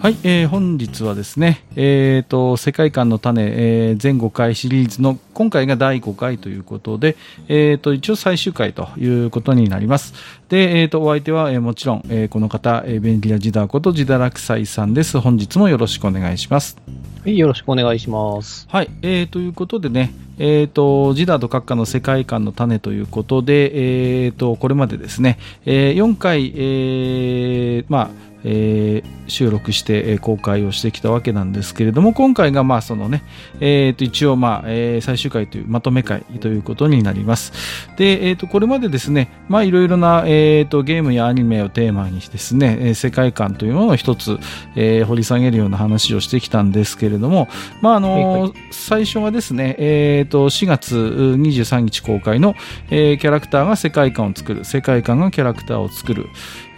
はい、えー、本日はですね、えーと、世界観の種、えー、全5回シリーズの今回が第5回ということで、えーと、一応最終回ということになります。で、えーと、お相手は、えー、もちろん、えー、この方、えー、便利なジダーことジダラクサイさんです。本日もよろしくお願いします。はい、よろしくお願いします。はい、えー、ということでね、えーと、ジダーと閣下の世界観の種ということで、えーと、これまでですね、えー、4回、えー、まあ、えー、収録して公開をしてきたわけなんですけれども今回がまあそのね、えー、と一応まあ、えー、最終回というまとめ回ということになります。で、えー、とこれまでですねまあいろいろな、えー、とゲームやアニメをテーマにですね世界観というものを一つ、えー、掘り下げるような話をしてきたんですけれどもまああの、最初はですね、えー、と4月23日公開の、えー、キャラクターが世界観を作る。世界観がキャラクターを作る、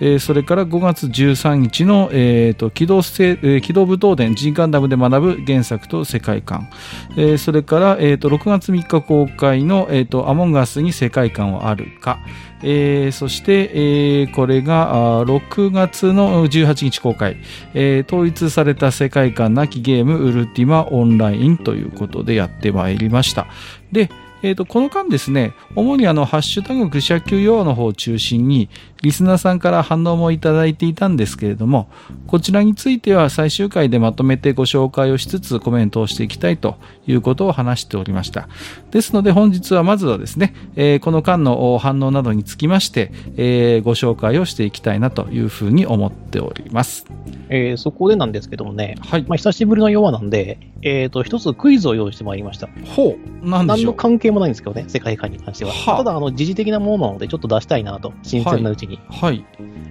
えー、それから5月13日の、えーと、機動せ、えー、機動武闘伝 G ガンダムで学ぶ原作と世界観、えー、それから、えーと、6月3日公開の、えーと、アモンガスに世界観はあるか、えー、そして、えー、これが6月の18日公開、えー、統一された世界観なきゲームウルティマオンラインということでやってまいりました。で、えーと、この間ですね、主にあの、ハッシュタグ愚者級用の方を中心に、リスナーさんから反応もいただいていたんですけれども、こちらについては最終回でまとめてご紹介をしつつコメントをしていきたいということを話しておりました。ですので本日はまずはですね、えー、この間の反応などにつきまして、えー、ご紹介をしていきたいなというふうに思っております。えー、そこでなんですけどもね、はい。まあ、久しぶりの弱なんで、えっ、ー、と、一つクイズを用意してまいりました。ほう。なんでしょう何の関係もないんですけどね、世界観に関しては。はただ、あの、時事的なものなので、ちょっと出したいなと、新鮮なうちに。はい。はい、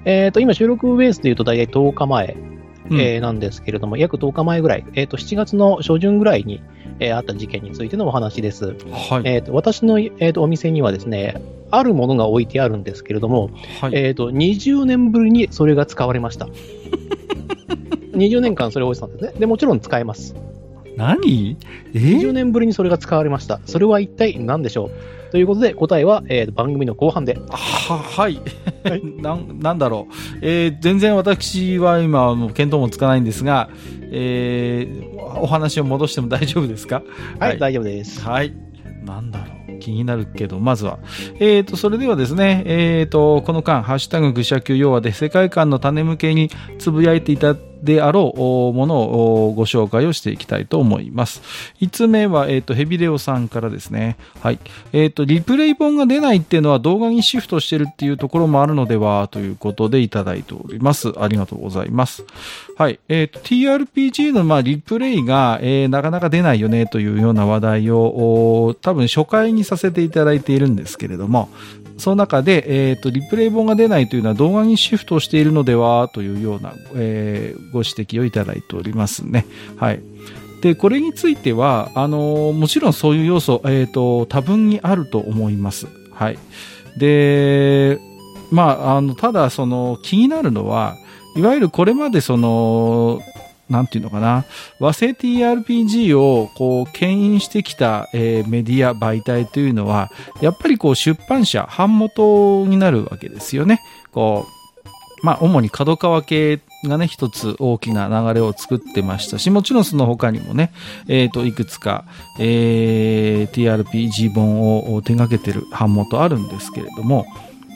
えっ、ー、と、今、収録ベースで言うと大体10日前、うん、えー、なんですけれども、約10日前ぐらい、えっ、ー、と、7月の初旬ぐらいに、えー、あった事件についてのお話です。はい。えっ、と、私の、えー、とお店にはですね、あるものが置いてあるんですけれども、はい、えっ、と、20年ぶりにそれが使われました。20年間それを置いてたんですね。で、もちろん使えます。何？えー、?20 年ぶりにそれが使われました。それは一体何でしょう？ということで、答えは、えー、番組の後半で。は、はい。ななんだろう。えー、全然私は今、もう見当もつかないんですが、えー、お話を戻しても大丈夫ですか？はい、はい、大丈夫です。はい。なんだろう。気になるけど、まずは。えっ、ー、と、それではですね、えっ、ー、と、この間、ハッシュタグ愚者級要はで世界観の種向けにつぶやいていたであろうものをご紹介をしていきたいと思います。5つ目は、えっ、ー、と、ヘビレオさんからですね。はい。えっ、ー、と、リプレイ本が出ないっていうのは動画にシフトしてるっていうところもあるのではということでいただいております。ありがとうございます。はい。えっ、ー、と、TRPG の、まあ、リプレイが、えー、なかなか出ないよねというような話題を、多分初回にさせていただいているんですけれども、その中で、えっ、ー、と、リプレイ本が出ないというのは動画にシフトしているのではというような、えー、ご指摘をいただいておりますね。はい。で、これについては、あのもちろんそういう要素、えっ、ー、と、多分にあると思います。はい。で、まあ、あの、ただ、その、気になるのは、いわゆるこれまでその、なんていうのかな、和製 TRPG をこう、牽引してきた、えー、メディア、媒体というのは、やっぱりこう、出版社、版元になるわけですよね。こう、まあ、主に角川系がね、一つ大きな流れを作ってましたし、もちろんその他にもね、えっ、ー、と、いくつか、えー、TRPG 本を手掛けてる版元あるんですけれども、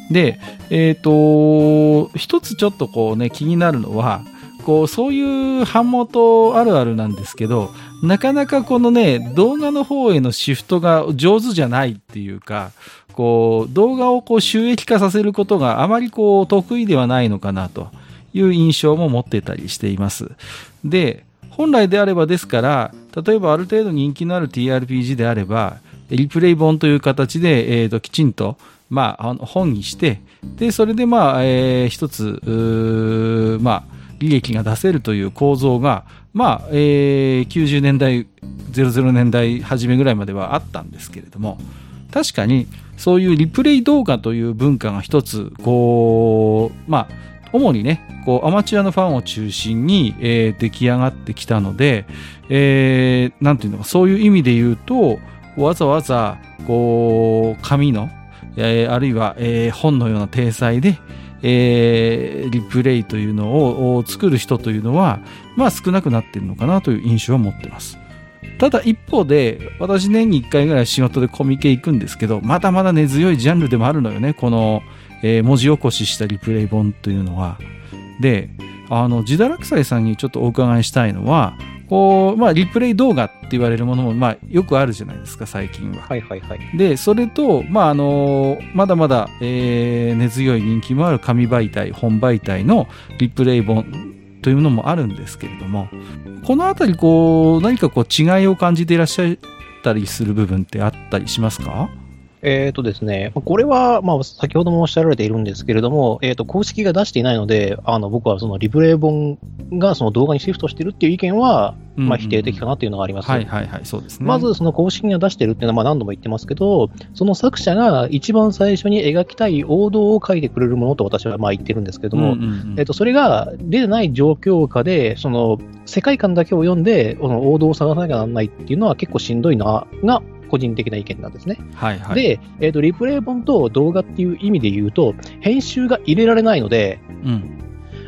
で、えっ、ー、と、一つちょっとこうね、気になるのは、こう、そういう版元あるあるなんですけど、なかなかこのね、動画の方へのシフトが上手じゃないっていうか、こう、動画をこう収益化させることがあまりこう、得意ではないのかなという印象も持ってたりしています。で、本来であればですから、例えばある程度人気のある TRPG であれば、リプレイ本という形で、えー、ときちんと、まあ、本にして、で、それでまあ、えー、一つ、まあ、利益が出せるという構造が、まあ、えー、90年代、00年代初めぐらいまではあったんですけれども、確かにそういうリプレイ動画という文化が一つ、こう、まあ、主にね、こう、アマチュアのファンを中心に、えー、出来上がってきたので、えー、ていうのか、そういう意味で言うと、わざわざ、こう、紙の、えー、あるいは、えー、本のような体裁で、えー、リプレイというのを作る人というのは、まあ少なくなってるのかなという印象は持ってます。ただ一方で、私年に1回ぐらい仕事でコミケ行くんですけど、まだまだ根強いジャンルでもあるのよね、この、えー、文字起こししたリプレイ本というのは。で、あの、自堕落斎さんにちょっとお伺いしたいのは、こう、まあ、リプレイ動画って言われるものも、まあ、よくあるじゃないですか、最近は。はいはいはい。で、それと、まあ、あの、まだまだ、えー、根強い人気もある紙媒体、本媒体のリプレイ本というのもあるんですけれども、このあたり、こう、何かこう、違いを感じていらっしゃったりする部分ってあったりしますか？えっ、ー、とですね、これは、まあ、先ほどもおっしゃられているんですけれども、えっ、ー、と、公式が出していないので、あの、僕はそのリプレイ本がその動画にシフトしてるっていう意見は、まあ、否定的かなっていうのがあります。はいはいはい、そうですね。まず、その公式が出してるっていうのは、まあ、何度も言ってますけど、その作者が一番最初に描きたい王道を書いてくれるものと私はまあ言ってるんですけども、うんうんうん、えっ、と、それが出てない状況下で、その、世界観だけを読んで、この王道を探さなきゃならないっていうのは結構しんどいな、が個人的な意見なんですね。はいはい、で、えーと、リプレイ本と動画っていう意味で言うと、編集が入れられないので、うん、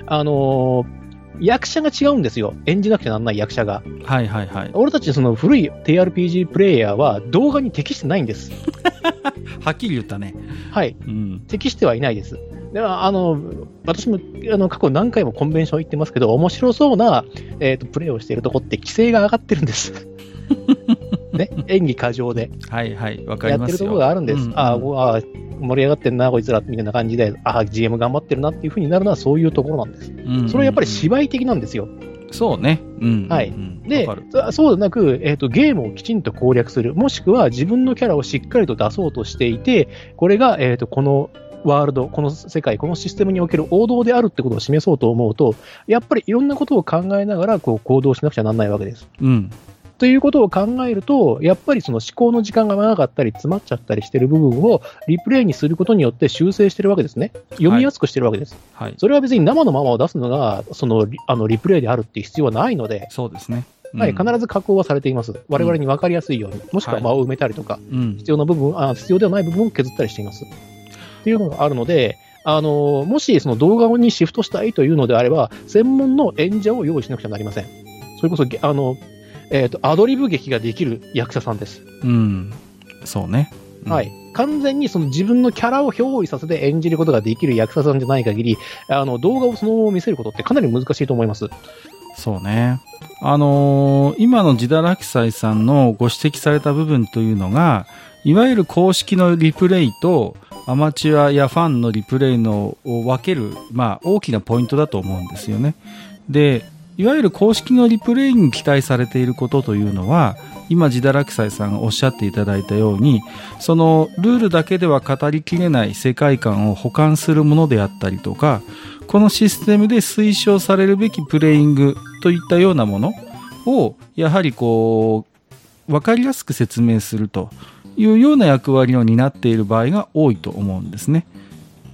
あのー役者が違うんですよ。演じなくてならない役者が。はいはいはい。俺たちその古い TRPG プレイヤーは動画に適してないんです。はっきり言ったね。はい。うん、適してはいないです。では、あの、私もあの過去何回もコンベンション行ってますけど、面白そうな、えーと、プレイをしているとこって規制が上がってるんです。ね、演技過剰で。はいはい、わかりますやってるところがあるんです。うんうん、ああ、盛り上がってんな、こいつら、みたいな感じで、ああ、GM 頑張ってるなっていうふうになるのはそういうところなんです。うんうん、それはやっぱり芝居的なんですよ。そうね。うん。はい。で、そうでなく、えっ、ー、と、ゲームをきちんと攻略する。もしくは自分のキャラをしっかりと出そうとしていて、これが、えっ、ー、と、このワールド、この世界、このシステムにおける王道であるってことを示そうと思うと、やっぱりいろんなことを考えながらこう行動しなくちゃならないわけです。うん。ということを考えると、やっぱりその思考の時間が長かったり、詰まっちゃったりしてる部分をリプレイにすることによって修正してるわけですね。読みやすくしてるわけです。はい。それは別に生のままを出すのが、そのあのリプレイであるっていう必要はないので、そうですね。はい、必ず加工はされています。我々に分かりやすいように、もしくは間を埋めたりとか、必要な部分、あ必要ではない部分を削ったりしています。っていうのがあるので、あのもしその動画にシフトしたいというのであれば、専門の演者を用意しなくちゃなりません。それこそ、あの、えっ、ー、と、アドリブ劇ができる役者さんです。うん。そうね。うん、はい。完全にその自分のキャラを憑依させて演じることができる役者さんじゃない限り、あの、動画をそのまま見せることってかなり難しいと思います。そうね。あのー、今のジダラキサイさんのご指摘された部分というのが、いわゆる公式のリプレイと、アマチュアやファンのリプレイのを分ける、まあ、大きなポイントだと思うんですよね。で、いわゆる公式のリプレイに期待されていることというのは、今、ジダラクサイさんがおっしゃっていただいたように、そのルールだけでは語りきれない世界観を保管するものであったりとか、このシステムで推奨されるべきプレイングといったようなものを、やはりこう、わかりやすく説明するというような役割を担っている場合が多いと思うんですね。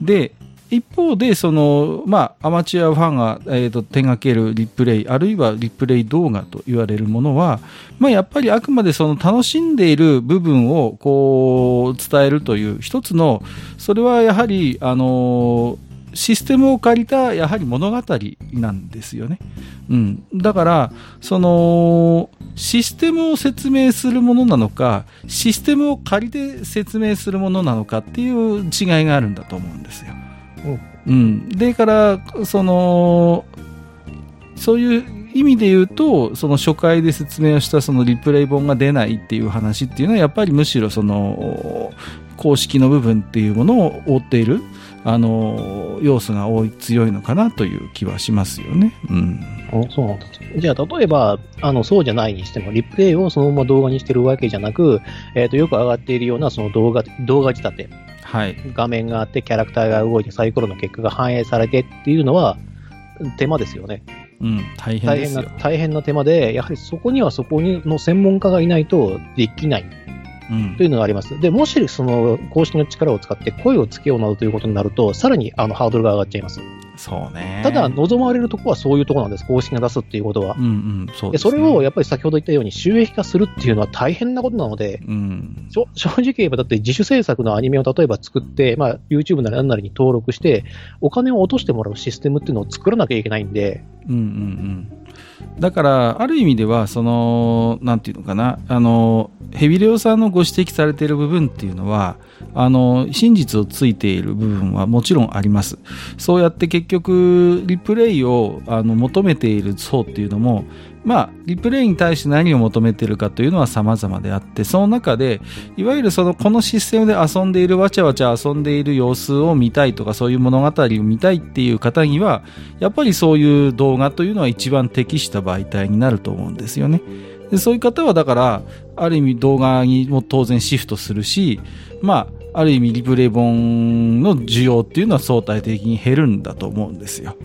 で、一方で、その、まあ、アマチュアファンが、えーと、手掛けるリプレイ、あるいはリプレイ動画と言われるものは、まあ、やっぱりあくまでその楽しんでいる部分を、こう、伝えるという一つの、それはやはり、あのシステムを借りた、やはり物語なんですよね。うん。だから、その、システムを説明するものなのか、システムを借りて説明するものなのかっていう違いがあるんだと思うんですよ。うん、でからそのそういう意味で言うとその初回で説明をしたそのリプレイ本が出ないっていう話っていうのはやっぱりむしろその公式の部分っていうものを覆っているあの要素が多い強いのかなという気はしますよね。うん、そうなんですじゃあ、例えばあのそうじゃないにしても、リプレイをそのまま動画にしてるわけじゃなく、えーと、よく上がっているようなその動画動画仕立て、はい、画面があって、キャラクターが動いて、サイコロの結果が反映されてっていうのは、手間ですよね。うん、大変ですよ大変な大変な手間で、やはりそこにはそこの専門家がいないとできない。うん、というのがあります。で、もしその公式の力を使って声をつけようなどということになると、さらにあのハードルが上がっちゃいます。そうね。ただ、望まれるところはそういうところなんです、公式が出すっていうことは。うんうん、そうでね。それをやっぱり先ほど言ったように収益化するっていうのは大変なことなので、うん。正直言えばだって自主制作のアニメを例えば作って、まあ、YouTube なり何なりに登録して、お金を落としてもらうシステムっていうのを作らなきゃいけないんで、うんうんうん。だから、ある意味では、その、なんていうのかな、あの、ヘビレオさんのご指摘されている部分っていうのは、あの、真実をついている部分はもちろんあります。そうやって結局、リプレイをあの求めている層っていうのも、まあ、リプレイに対して何を求めているかというのは様々であって、その中で、いわゆるその、このシステムで遊んでいる、わちゃわちゃ遊んでいる様子を見たいとか、そういう物語を見たいっていう方には、やっぱりそういう動画というのは一番適した媒体になると思うんですよね。でそういう方はだから、ある意味動画にも当然シフトするし、まあ、ある意味リプレイ本の需要っていうのは相対的に減るんだと思うんですよ。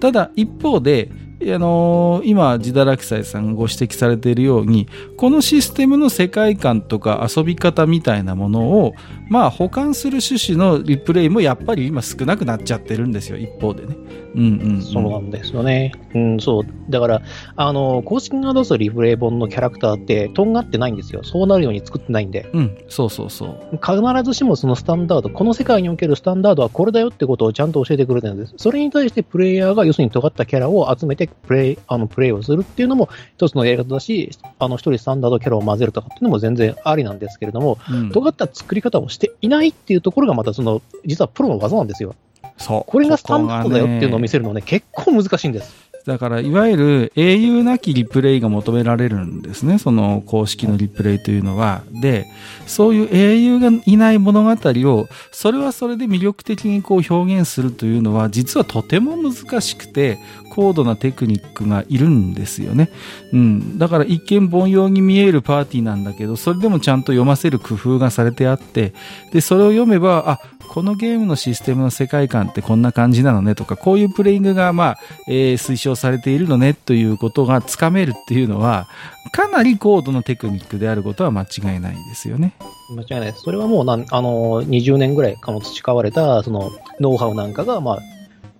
ただ一方で、あのー今、ジダラキサイさんがご指摘されているように、このシステムの世界観とか遊び方みたいなものを、まあ、保管する趣旨のリプレイもやっぱり今少なくなっちゃってるんですよ、一方でね。うんうん、うん。そうなんですよね。うん、そう。だから、あの、公式が出すリプレイ本のキャラクターって、とんがってないんですよ。そうなるように作ってないんで。うん、そうそうそう。必ずしもそのスタンダード、この世界におけるスタンダードはこれだよってことをちゃんと教えてくれてるんです。それに対してプレイヤーが要するに尖ったキャラを集めてプレイ、あの、プレイをするっていうのも一つのやり方だし、あの、一人スタンダードキャラを混ぜるとかっていうのも全然ありなんですけれども、うん、尖った作り方をしていないっていうところがまたその、実はプロの技なんですよ。そう。これがスタンダードだよっていうのを見せせるのね、結構難しいんです。だから、いわゆる英雄なきリプレイが求められるんですね。その公式のリプレイというのは。で、そういう英雄がいない物語を、それはそれで魅力的にこう表現するというのは、実はとても難しくて、高度なテクニックがいるんですよね。うん。だから一見凡庸に見えるパーティーなんだけど、それでもちゃんと読ませる工夫がされてあって、で、それを読めば、あ、このゲームのシステムの世界観ってこんな感じなのねとか、こういうプレイングが、まあ、えー推奨されているのねということがつかめるっていうのは、かなり高度なテクニックであることは間違いないですよね。間違いないです。それはもうなん、あの、20年ぐらいかも培われた、その、ノウハウなんかが、まあ、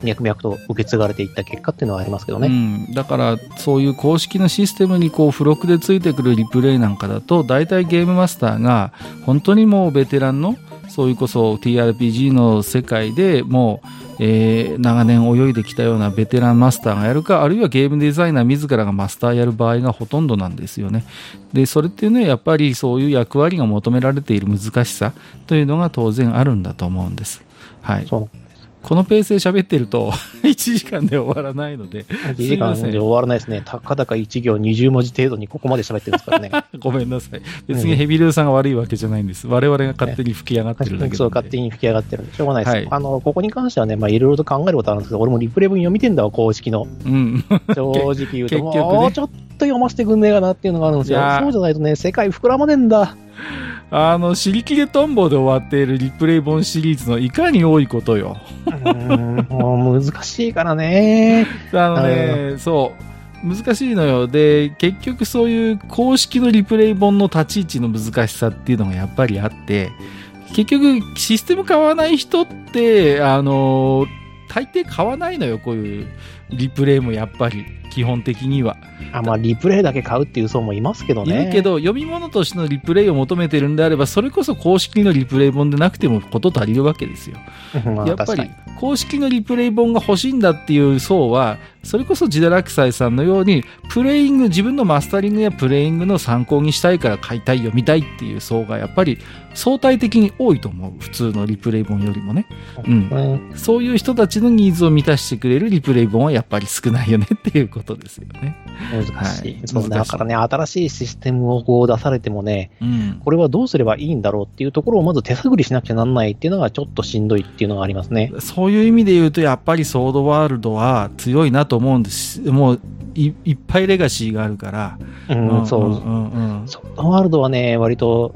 脈々と受け継がれていった結果っていうのはありますけどね。うん、だからそういう公式のシステムにこう付録でついてくるリプレイなんかだと大体ゲームマスターが本当にもうベテランのそういうこそ TRPG の世界でもう、えー長年泳いできたようなベテランマスターがやるかあるいはゲームデザイナー自らがマスターやる場合がほとんどなんですよね。でそれっていうのはやっぱりそういう役割が求められている難しさというのが当然あるんだと思うんです。はい。そう。このペースで喋ってると 1時間で終わらないので1時間で終わらないですね。たかだか1行20文字程度にここまで喋ってるんですからね。ごめんなさい。別にヘビルーさんが悪いわけじゃないんです。我々が勝手に吹き上がってるだけそう、勝手に吹き上がってるんで、しょうがないです。はいあの、ここに関してはね、まあ、いろいろと考えることあるんですけど、俺もリプレイ文読みてんだわ、公式の。うん。正直言うと、もうちょっと読ませてくんねえかなっていうのがあるんですよそうじゃないとね、世界膨らまねえんだ。あの、尻切れトンボで終わっているリプレイ本シリーズのいかに多いことよ。もう難しいからね。あのね、そう。難しいのよ。で、結局そういう公式のリプレイ本の立ち位置の難しさっていうのがやっぱりあって、結局システム買わない人って、あの、大抵買わないのよ、こういうリプレイもやっぱり、基本的には。あ、まあ、リプレイだけ買うっていう層もいますけどいね。るけど、読み物としてのリプレイを求めてるんであれば、それこそ公式のリプレイ本でなくてもこと足りるわけですよ。うん、まあやっぱり公式のリプレイ本が欲しいんだっていう層は、それこそジダラクサイさんのように、プレイング、自分のマスタリングやプレイングの参考にしたいから買いたい、読みたいっていう層がやっぱり相対的に多いと思う。普通のリプレイ本よりもね。うん。うんそういう人たちのニーズを満たしてくれるリプレイ本はやっぱり少ないよねっていうことですよね。難しい。そうはい難しいだからね、新しいシステムをこう出されてもね、うん。これはどうすればいいんだろうっていうところをまず手探りしなくちゃなんないっていうのがちょっとしんどいっていうのがありますね。そういう意味で言うと、やっぱりソードワールドは強いなと思うんです。もういいっぱいレガシーがあるから。うん、そう。ソフトワールドはね、割と、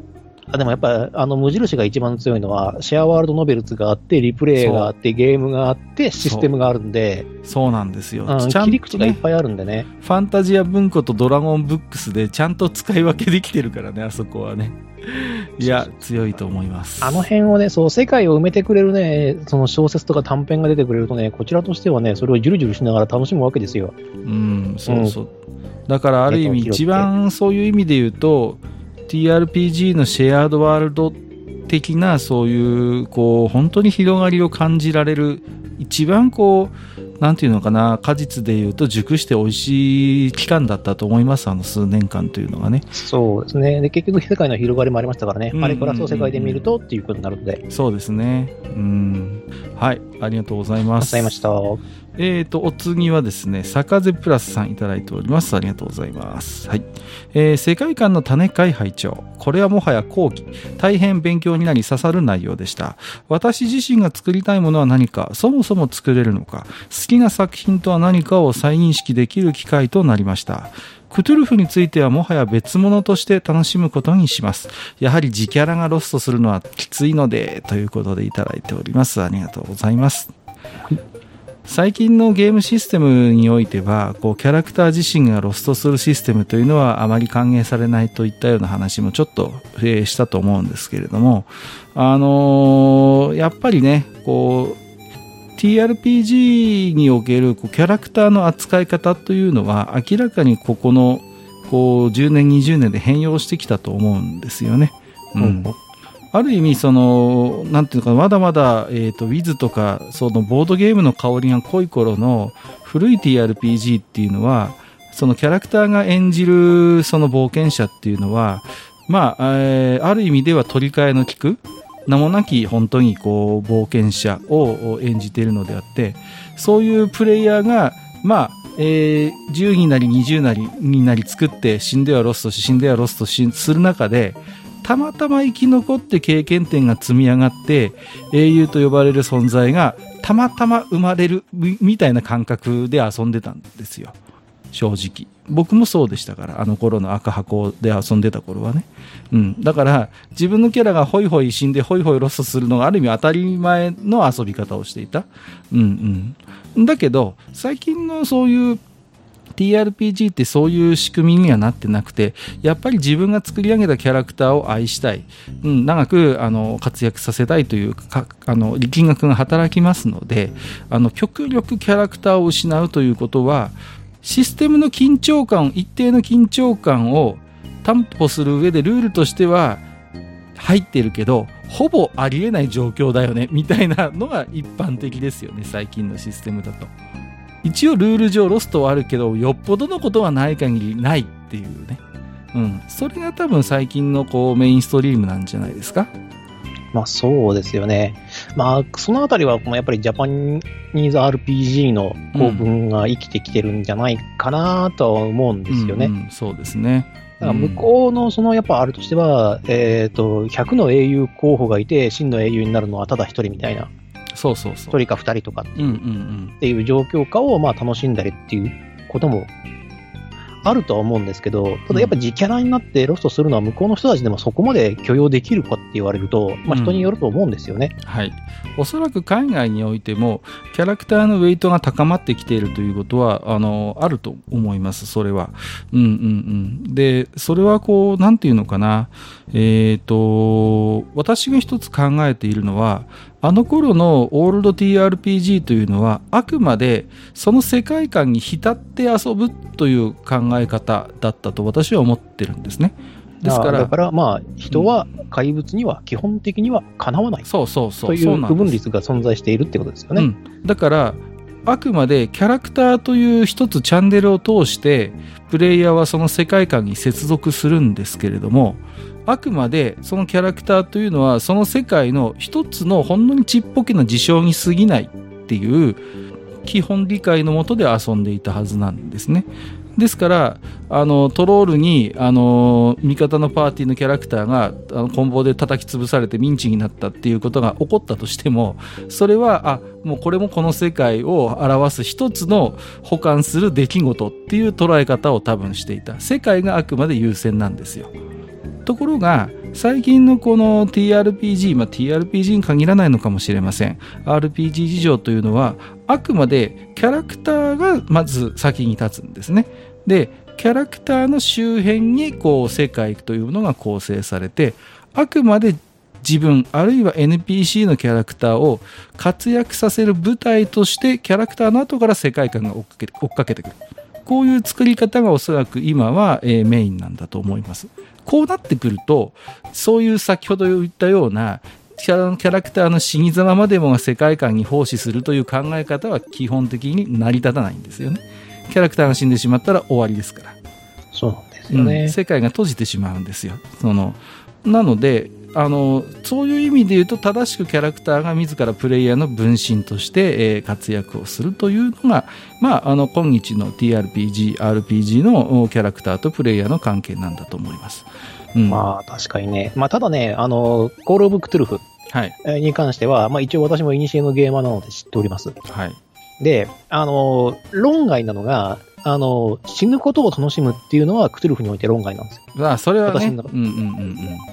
あでもやっぱあの無印が一番強いのは、シェアワールドノベルズがあって、リプレイがあって、ゲームがあって、システムがあるんで、そうなんですよ。うんちゃん切り口がいっぱいあるんでね。ファンタジア文庫とドラゴンブックスでちゃんと使い分けできてるからね、あそこはね。いや、強いと思います。あの辺をね、そう、世界を埋めてくれるね、その小説とか短編が出てくれるとね、こちらとしてはね、それをじゅるじゅるしながら楽しむわけですよ。うん、そうそう。うん、だから、ある意味、一番そういう意味で言うと、TRPG のシェアードワールド的な、そういう、こう、本当に広がりを感じられる、一番こう、なんていうのかな、果実でいうと熟して美味しい期間だったと思います、あの数年間というのがね。そうですね。で、結局世界の広がりもありましたからね、あれからそう世界で見るとっていうことになるので。そうですね。うん。はい、ありがとうございます。ありがとうございました。えーと、お次はですね、坂瀬プラスさんいただいております。ありがとうございます。はい。えー、世界観の種会拝聴これはもはや後期。大変勉強になり刺さる内容でした。私自身が作りたいものは何か、そもそも作れるのか、好きな作品とは何かを再認識できる機会となりました。クトゥルフについてはもはや別物として楽しむことにします。やはり自キャラがロストするのはきついので、ということでいただいております。ありがとうございます。最近のゲームシステムにおいてはこうキャラクター自身がロストするシステムというのはあまり歓迎されないといったような話もちょっと、えー、したと思うんですけれども、あのー、やっぱりねこう TRPG におけるこうキャラクターの扱い方というのは明らかにここのこう10年20年で変容してきたと思うんですよね。うん、ある意味、その、なんていうか、まだまだ、えっ、ー、と、ウィズとか、その、ボードゲームの香りが濃い頃の古い TRPG っていうのは、そのキャラクターが演じる、その冒険者っていうのは、まあ、えー、ある意味では取り替えの利く、名もなき本当にこう、冒険者を演じているのであって、そういうプレイヤーが、まあ、えー、10になり20なりになり作って死んではロストし死んではロストしする中でたまたま生き残って経験点が積み上がって英雄と呼ばれる存在がたまたま生まれるみたいな感覚で遊んでたんですよ。正直。僕もそうでしたからあの頃の赤箱で遊んでた頃はね、うん、だから自分のキャラがホイホイ死んでホイホイロストするのがある意味当たり前の遊び方をしていた。うんうん。だけど最近のそういう TRPG ってそういう仕組みにはなってなくてやっぱり自分が作り上げたキャラクターを愛したい、うん、長くあの活躍させたいというかあの力学が働きますのであの極力キャラクターを失うということはシステムの緊張感一定の緊張感を担保する上でルールとしては入ってるけどほぼありえない状況だよねみたいなのが一般的ですよね最近のシステムだと。一応ルール上ロストはあるけどよっぽどのことはない限りないっていうね、うん、それが多分最近のこうメインストリームなんじゃないですかまあそうですよね。まあそのあたりはやっぱりジャパニーズ RPG の構文が生きてきてるんじゃないかなとは思うんですよね。うんうん、そうですね。だから向こうのそのやっぱあるとしては、えっ、ー、と、100の英雄候補がいて、真の英雄になるのはただ一人みたいな。そうそうそう。1人か2人とかっていう,、状況下をまあ楽しんだりっていうこともあるとは思うんですけど、ただやっぱ自キャラになってロストするのは向こうの人たちでもそこまで許容できるかって言われると、まあ、人によると思うんですよね、うん、はい。おそらく海外においても、キャラクターのウェイトが高まってきているということは、あの、あると思います、それは。うんうんうん。で、それはこう、なんていうのかな、えっ、ー、と、私が一つ考えているのは、あの頃のオールド TRPG というのはあくまでその世界観に浸って遊ぶという考え方だったと私は思ってるんですね。ですからだからまあ人は怪物には基本的にはかなわない、そうそうそうという部分率が存在しているってことですよね。うん、だからあくまでキャラクターという一つチャンネルを通してプレイヤーはその世界観に接続するんですけれどもあくまでそのキャラクターというのはその世界の一つのほんのにちっぽけな事象に過ぎないっていう基本理解のもとで遊んでいたはずなんですね。ですからあのトロールにあの味方のパーティーのキャラクターがあの棍棒で叩き潰されてミンチになったっていうことが起こったとしてもそれはあもうこれもこの世界を表す一つの保管する出来事っていう捉え方を多分していた。世界があくまで優先なんですよ。ところが最近のこの TRPG、まあ、TRPG に限らないのかもしれません。RPG 事情というのはあくまでキャラクターがまず先に立つんですね。でキャラクターの周辺にこう世界というものが構成されてあくまで自分あるいは NPC のキャラクターを活躍させる舞台としてキャラクターの後から世界観が追っかけ追っかけてくる。こういう作り方がおそらく今は、えー、メインなんだと思います。こうなってくるとそういう先ほど言ったようなキャラクターの死に様までもが世界観に奉仕するという考え方は基本的に成り立たないんですよね。キャラクターが死んでしまったら終わりですから。そうなんですよね、うん、世界が閉じてしまうんですよ。そのなのであのそういう意味で言うと正しくキャラクターが自らプレイヤーの分身として、えー、活躍をするというのが、まあ、あの今日の TRPG、RPG のキャラクターとプレイヤーの関係なんだと思います。うん、まあ確かにね、まあ、ただね、あのコール・オブ・クトゥルフに関しては、はい、まあ、一応私もイニシエのゲーマーなので知っております。はい、で、あの論外なのが、あの、死ぬことを楽しむっていうのは、クトゥルフにおいて論外なんですよ。あそれは、ね、私の中で、うんうんうん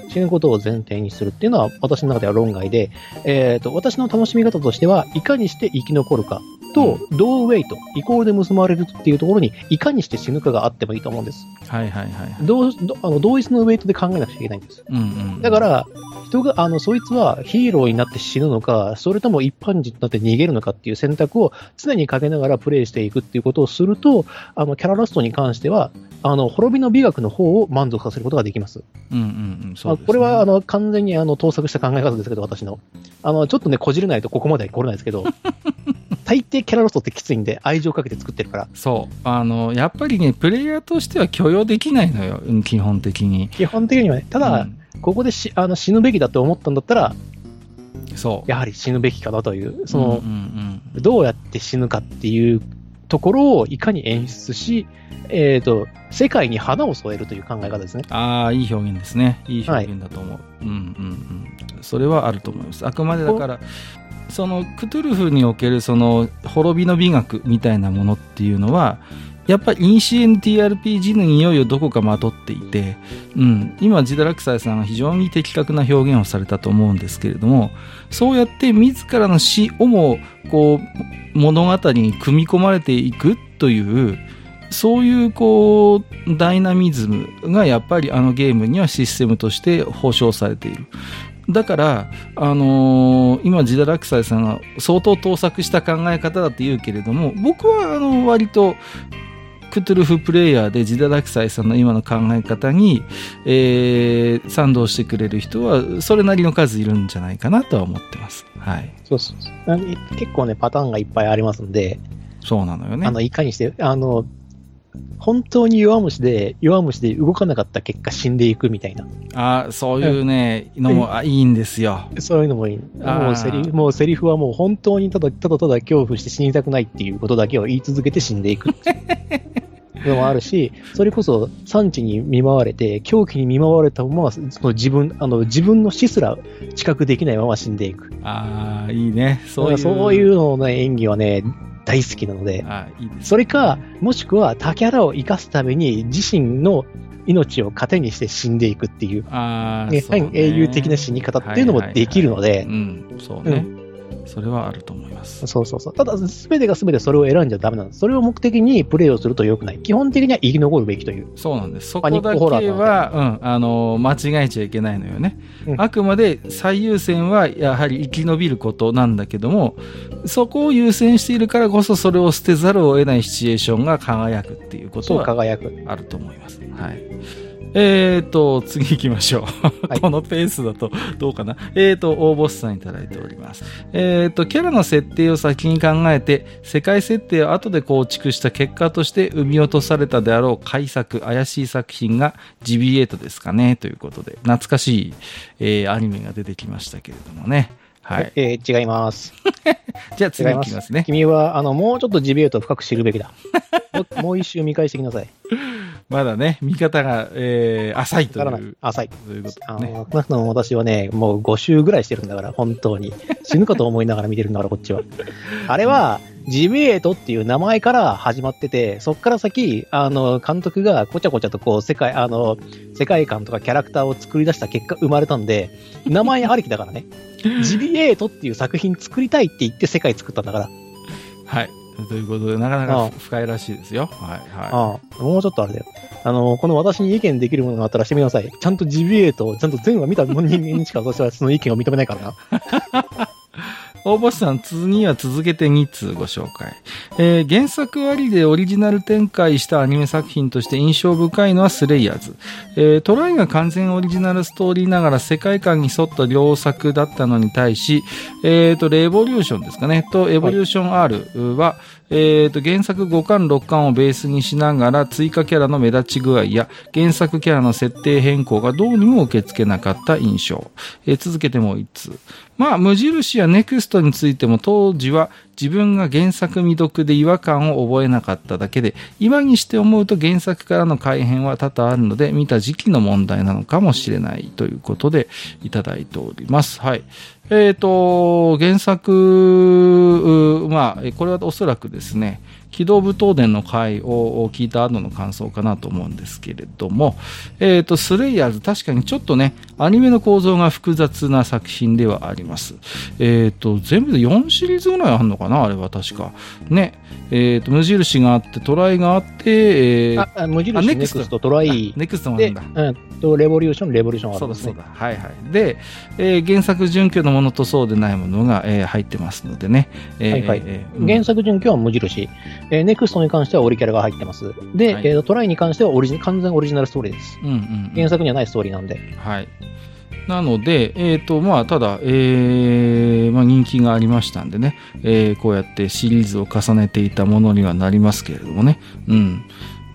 うん、死ぬことを前提にするっていうのは、私の中では論外で、えっ、ー、と、私の楽しみ方としては、いかにして生き残るかと、同ウェイト、イコールで結ばれるっていうところに、いかにして死ぬかがあってもいいと思うんです。はいはいはい。同あの同一のウェイトで考えなくちゃいけないんです。うんうん、だから、人が、あの、そいつはヒーローになって死ぬのか、それとも一般人となって逃げるのかっていう選択を常にかけながらプレイしていくっていうことをすると、あの、キャララストに関しては、あの、滅びの美学の方を満足させることができます。うんうんうん。そう、ね、これは、あの、完全に、あの、盗作した考え方ですけど、私の。あの、ちょっとね、こじれないとここまでは来れないですけど、大抵キャラロストってきついんで、愛情かけて作ってるから。そう。あの、やっぱりね、プレイヤーとしては許容できないのよ、基本的に。基本的にはね。ただ、うん、ここでしあの死ぬべきだと思ったんだったら、そう。やはり死ぬべきかなという、その、うんうんうん、どうやって死ぬかっていうところをいかに演出し、えっ、ー、と、世界に花を添えるという考え方ですね。ああ、いい表現ですね。いい表現だと思う。はい、うんうんうん。それはあると思います。あくまでだから、そのクトゥルフにおけるその滅びの美学みたいなものっていうのはやっぱりインシエン TRPG の匂いをどこかまとっていて、うん、今ジダラクサイさんは非常に的確な表現をされたと思うんですけれどもそうやって自らの死をもこう物語に組み込まれていくというそういうこうダイナミズムがやっぱりあのゲームにはシステムとして保証されている。だから、あのー、今、ジダラクサイさんが相当盗作した考え方だって言うけれども、僕はあの割とクトゥルフプレイヤーでジダラクサイさんの今の考え方に、えー、賛同してくれる人はそれなりの数いるんじゃないかなとは思ってます。はい。そうそうそう結構ね、パターンがいっぱいありますんで、そうなのよね。あの、いかにして、あの、本当に弱虫で、弱虫で動かなかった結果死んでいくみたいな。ああ、そういうね、のも、あ、いいんですよ。そういうのもいい。もうセリフ、もうセリフはもう本当にただ、ただただ恐怖して死にたくないっていうことだけを言い続けて死んでいく。のもあるし、それこそ産地に見舞われて、狂気に見舞われたまま、その自分、あの、自分の死すら知覚できないまま死んでいく。ああ、いいね。そういう。そういうのの演技はね、大好きなので、いいでそれか、もしくはタキャラを生かすために自身の命を糧にして死んでいくっていう、ね、英雄的な死に方っていうのもできるので、それはあると思います。そうそうそう。ただ、すべてがすべてそれを選んじゃダメなんです。それを目的にプレイをすると良くない。基本的には生き残るべきという。そうなんです。そこだけは、うん、あの、間違えちゃいけないのよね。うん、あくまで最優先はやはり生き延びることなんだけども、そこを優先しているからこそそれを捨てざるを得ないシチュエーションが輝くっていうことはあると思います。はい。えーと、次行きましょう。はい、このペースだとどうかな。えーと、大ボスさんいただいております。えーと、キャラの設定を先に考えて、世界設定を後で構築した結果として生み落とされたであろう改作、怪しい作品がジビエートですかね、ということで、懐かしい、えー、アニメが出てきましたけれどもね。はい。えー、違います。じゃあ次いきますね。君は、あの、もうちょっとジビエートを深く知るべきだ。もう一周見返してきなさい。まだね、見方が、えー、浅いという。浅い。ということね。あの、私はね、もう5周ぐらいしてるんだから、本当に。死ぬかと思いながら見てるんだから、こっちは。あれは、ジビエートっていう名前から始まってて、そっから先、あの、監督がこちゃこちゃとこう、世界、あの、世界観とかキャラクターを作り出した結果生まれたんで、名前ありきだからね。ジビエートっていう作品作りたいって言って世界作ったんだから。はい。ということで、なかなか深いらしいですよ。はい、はい。もうちょっとあれだよ。あの、この私に意見できるものがあったらしてみなさい。ちゃんとジビエと、ちゃんと全話見た人間にしか私はその意見を認めないからな。大星さん、次は続けて2通ご紹介。えー、原作ありでオリジナル展開したアニメ作品として印象深いのはスレイヤーズ。えー、トライが完全オリジナルストーリーながら世界観に沿った良作だったのに対し、えっ、ー、と、レボリューションですかね、と、エボリューション R は、はいえー、と、原作5巻6巻をベースにしながら追加キャラの目立ち具合や原作キャラの設定変更がどうにも受け付けなかった印象。えー、続けてもう1通。まあ、無印やネクストについても当時は自分が原作未読で違和感を覚えなかっただけで、今にして思うと原作からの改変は多々あるので、見た時期の問題なのかもしれないということでいただいております。はい。えっ、ー、と、原作、まあ、これはおそらくですね、機動武闘伝の回を聞いた後の感想かなと思うんですけれども、えっ、ー、と、スレイヤーズ、確かにちょっとね、アニメの構造が複雑な作品ではあります。えっ、ー、と、全部で4シリーズぐらいあるのかなあれは確か。ね。えっ、ー、と、無印があって、トライがあって、えー、あ、無印、ネクスト、トライ。ネクストもあるんだ。うん、と、レボリューション、レボリューションあるんですね。そうだ、そうだ。はいはい。で、えー、原作準拠のものとそうでないものが、えー、入ってますのでね。えー、はいはい。えー、原作準拠は無印。えー、ネクストに関してはオリキャラが入ってます。で、はい、えー、トライに関してはオリジ完全オリジナルストーリーです。うんうん、うん、原作にはないストーリーなんで。はい。なので、えっ、ー、と、まあ、ただ、えー、まあ、人気がありましたんでね、えー、こうやってシリーズを重ねていたものにはなりますけれどもね、うん。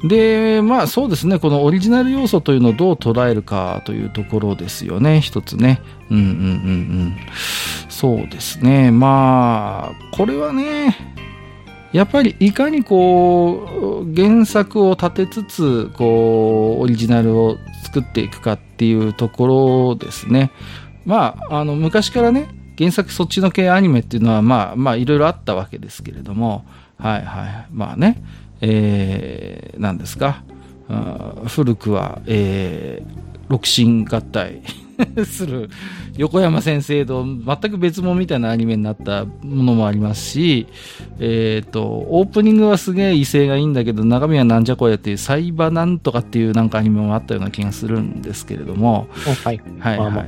で、まあそうですね、このオリジナル要素というのをどう捉えるかというところですよね、一つね。うんうんうんうん。そうですね、まあ、これはね、やっぱりいかにこう、原作を立てつつ、こう、オリジナルを作っていくかっていうところですね。まあ、あの、昔からね、原作そっちの系アニメっていうのは、まあ、まあ、いろいろあったわけですけれども、はいはい。まあね、えー、何ですか、古くは、えー、六神合体 する横山先生と全く別物みたいなアニメになったものもありますし、えっ、ー、と、オープニングはすげえ威勢がいいんだけど、中身はなんじゃこりゃっていう、サイバなんとかっていうなんかアニメもあったような気がするんですけれども。はい。はい、はい。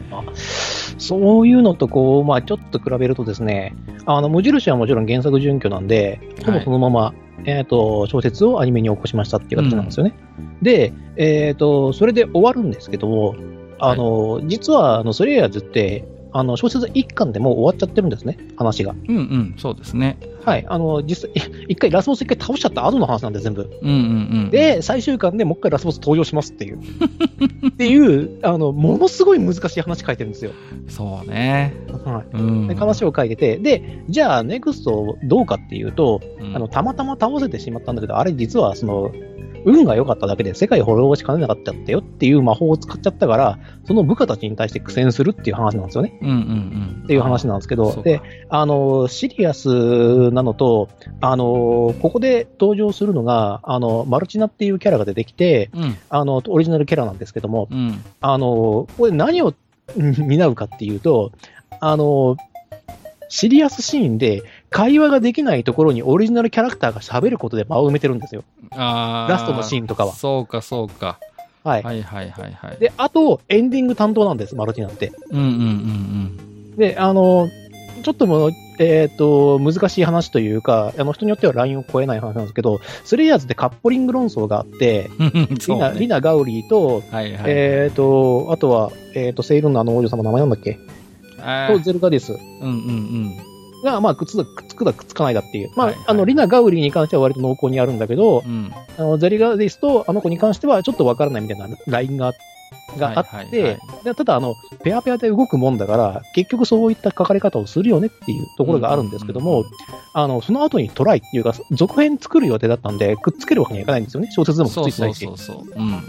そういうのとこう、まあちょっと比べるとですね、あの、無印はもちろん原作準拠なんで、ほぼそのまま、はい、えっ、ー、と、小説をアニメに起こしましたっていう形なんですよね。うん、で、えっ、ー、と、それで終わるんですけど、あの、はい、実は、あの、スレイヤーズって、あの、小説1巻でもう終わっちゃってるんですね、話が。うんうん、そうですね。はい。あの、実際、一回ラスボス一回倒しちゃった後の話なんで、全部。うんうんうん。で、最終巻でもう一回ラスボス登場しますっていう。っていう、あの、ものすごい難しい話書いてるんですよ。そうね。はい。うん、で話を書いてて、で、じゃあ、ネクストどうかっていうと、うん、あの、たまたま倒せてしまったんだけど、あれ実は、その、運が良かっただけで世界滅ぼしかねなかったよっていう魔法を使っちゃったから、その部下たちに対して苦戦するっていう話なんですよね。うんうんうん、っていう話なんですけど、で、あの、シリアスなのと、あの、ここで登場するのが、あの、マルチナっていうキャラが出てきて、うん、あの、オリジナルキャラなんですけども、うん、あの、これ何を担うかっていうと、あの、シリアスシーンで会話ができないところにオリジナルキャラクターが喋ることで場を埋めてるんですよ。あラストのシーンとかは。そうか、そうか。はい。はいはいはいはい。で、あと、エンディング担当なんです、マルチなんて。うんうんうんうん。で、あの、ちょっともう、えっ、ー、と、難しい話というか、あの人によってはラインを超えない話なんですけど、スレイヤーズってカップリング論争があって、ね、リナ、リナ・ガウリーと、はいはい、えっ、ー、と、あとは、えっ、ー、と、セイルンのあの王女様の名前なんだっけ？と、ゼルガディス。うんうんうん。が、まあ、くっつく、くっつくだ、くっつかないだっていう。まあ、はいはい、あの、リナ・ガウリーに関しては割と濃厚にあるんだけど、うん、あのゼリガディスとあの子に関してはちょっとわからないみたいなラインがあって、があって、はいはいはい、ただあの、ペアペアで動くもんだから、結局そういった書かれ方をするよねっていうところがあるんですけども、うんうんうん、あの、その後にトライっていうか、続編作る予定だったんで、くっつけるわけにはいかないんですよね。小説でもくっついてないし。そうそうそうそう。うんうん。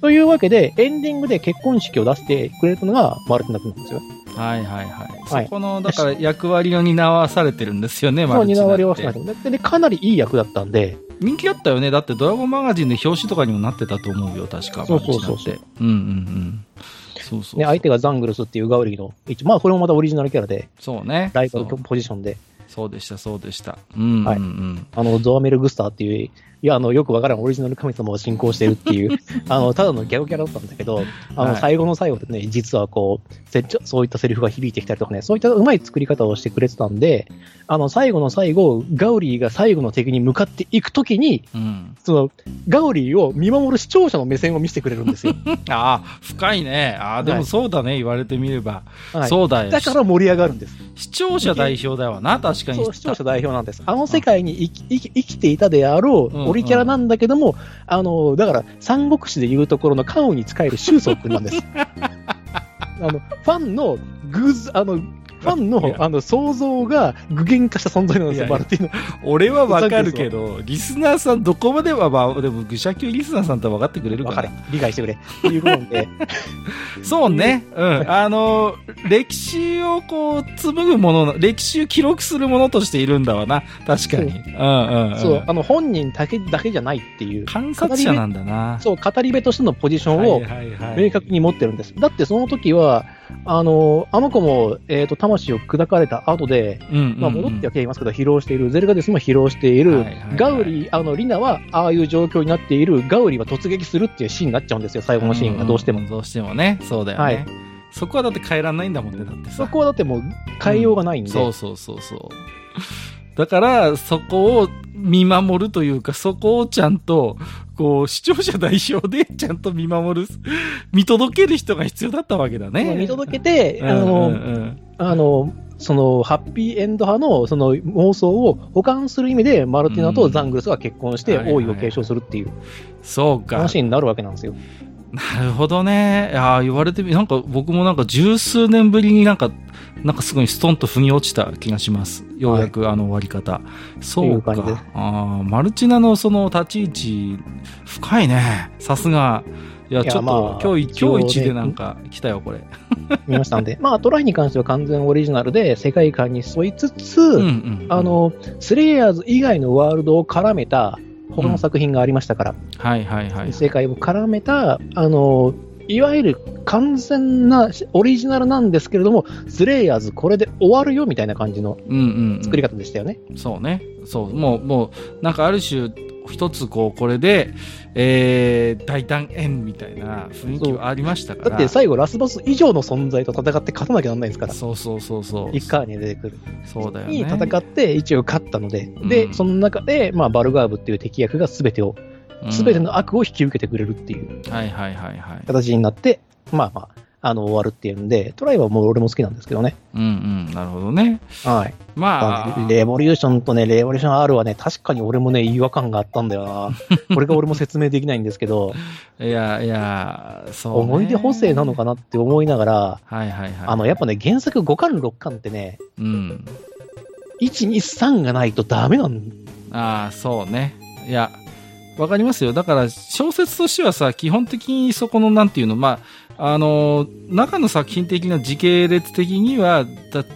というわけで、エンディングで結婚式を出してくれたのがマルティナ君なんですよ。はいはいはい。はい、そこの、だから役割を担わされてるんですよね、マルティナ。そう、担われをされてる。で、かなりいい役だったんで、人気あったよね。だってドラゴンマガジンで表紙とかにもなってたと思うよ、確か。そうそうそうそう。うんうんうん。そうそうね、相手がザングルスっていうガウリーの、まあこれもまたオリジナルキャラで、そうね。ライバルポジションで。そうでした、そうでした。うん、はい。あの、ゾアメル・グスターっていういや、あの、よくわからんオリジナル神様を信仰してるっていう、あの、ただのギャグキャラだったんだけど、あの、最後の最後でね、実はこう、そういったセリフが響いてきたりとかね、そういったうまい作り方をしてくれてたんで、あの、最後の最後、ガウリーが最後の敵に向かっていくときに、うん、その、ガウリーを見守る視聴者の目線を見せてくれるんですよ。ああ、深いね。ああ、でもそうだね、はい、言われてみれば。はい、そうだよ。だから盛り上がるんです。視聴者代表だわな、確かに。視聴者代表なんです。あの世界に生き生きていたであろう、オリキャラなんだけども、あの、だから、三国志でいうところの関羽に使える周宗君なんです。あの、ファンの偶然、あの、ファンのあの想像が具現化した存在なんですよ、バルティーノ。俺はわかるけど、リスナーさん、どこまでは、まあ、でも、愚者級リスナーさんと分かってくれるから。理解してくれ。っていうことで。そうね。うん。あの、歴史をこう、紡ぐもの、歴史を記録するものとしているんだわな。確かに。うんうん、そう、あの、本人だけだけじゃないっていう。観察者なんだな。そう、語り部としてのポジションを明確に持ってるんです。だってその時は、あの、あの子も、えっ、ー、と、魂を砕かれた後で、うんうんうん、まあ、戻ってはきていますけど、疲労している、ゼルガデスも疲労している、はいはいはい、ガウリ、あの、リナは、ああいう状況になっている、ガウリは突撃するっていうシーンになっちゃうんですよ、最後のシーンが、どうしても、うんうん。どうしてもね、そうだよね。はい、そこはだって変えらんないんだもんね、だってそこはだってもう、変えようがないんで。うん、そうそうそうそう。だから、そこを見守るというか、そこをちゃんと、こう、視聴者代表でちゃんと見守る、見届ける人が必要だったわけだね。見届けて、あの、うんうん、あの、その、ハッピーエンド派の、その妄想を保管する意味で、マルティナとザングルスが結婚して、王位を継承するっていう、そうか。話になるわけなんですよ。なるほどね。いや言われてみ、なんか僕もなんか十数年ぶりになんか、なんかすごいストンと腑に落ちた気がします。ようやくあの終わり方。はい、そうか。うあマルチナのその立ち位置、深いね。さすが。いや、ちょっと、まあ、今日、今日一でなんか来たよ、これ。見ましたんで。まあ、トライに関しては完全オリジナルで世界観に沿いつつ、うんうんうん、あの、スレイヤーズ以外のワールドを絡めた、他の作品がありましたから、うん、はいはいはい。世界を絡めた、あの、いわゆる完全なオリジナルなんですけれども、スレイヤーズこれで終わるよみたいな感じの作り方でしたよね。うんうんうん、そうね。そう。もう、もう、なんかある種、一つこう、これで、えー、大胆円みたいな雰囲気はありましたから。だって最後ラスボス以上の存在と戦って勝たなきゃならないんですから。そうそうそうそう。一回に出てくる。そうだよね。に戦って一応勝ったので、で、うん、その中で、まあ、バルガーブっていう敵役が全てを、全ての悪を引き受けてくれるっていう。形になって、まあまあ、あの、終わるっていうんで、トライはもう俺も好きなんですけどね。うんうん、なるほどね。はい。まあ、レボリューションとね、レボリューション R はね、確かに俺もね、違和感があったんだよな。これが俺も説明できないんですけど。いやいや、そう、思い出補正なのかなって思いながら、はいはいはい。あの、やっぱね、原作5巻6巻ってね、うん。1、2、3がないとダメなんああ、そうね。いや、わかりますよ。だから、小説としてはさ、基本的にそこの、なんていうの、まあ、あの中の作品的な時系列的には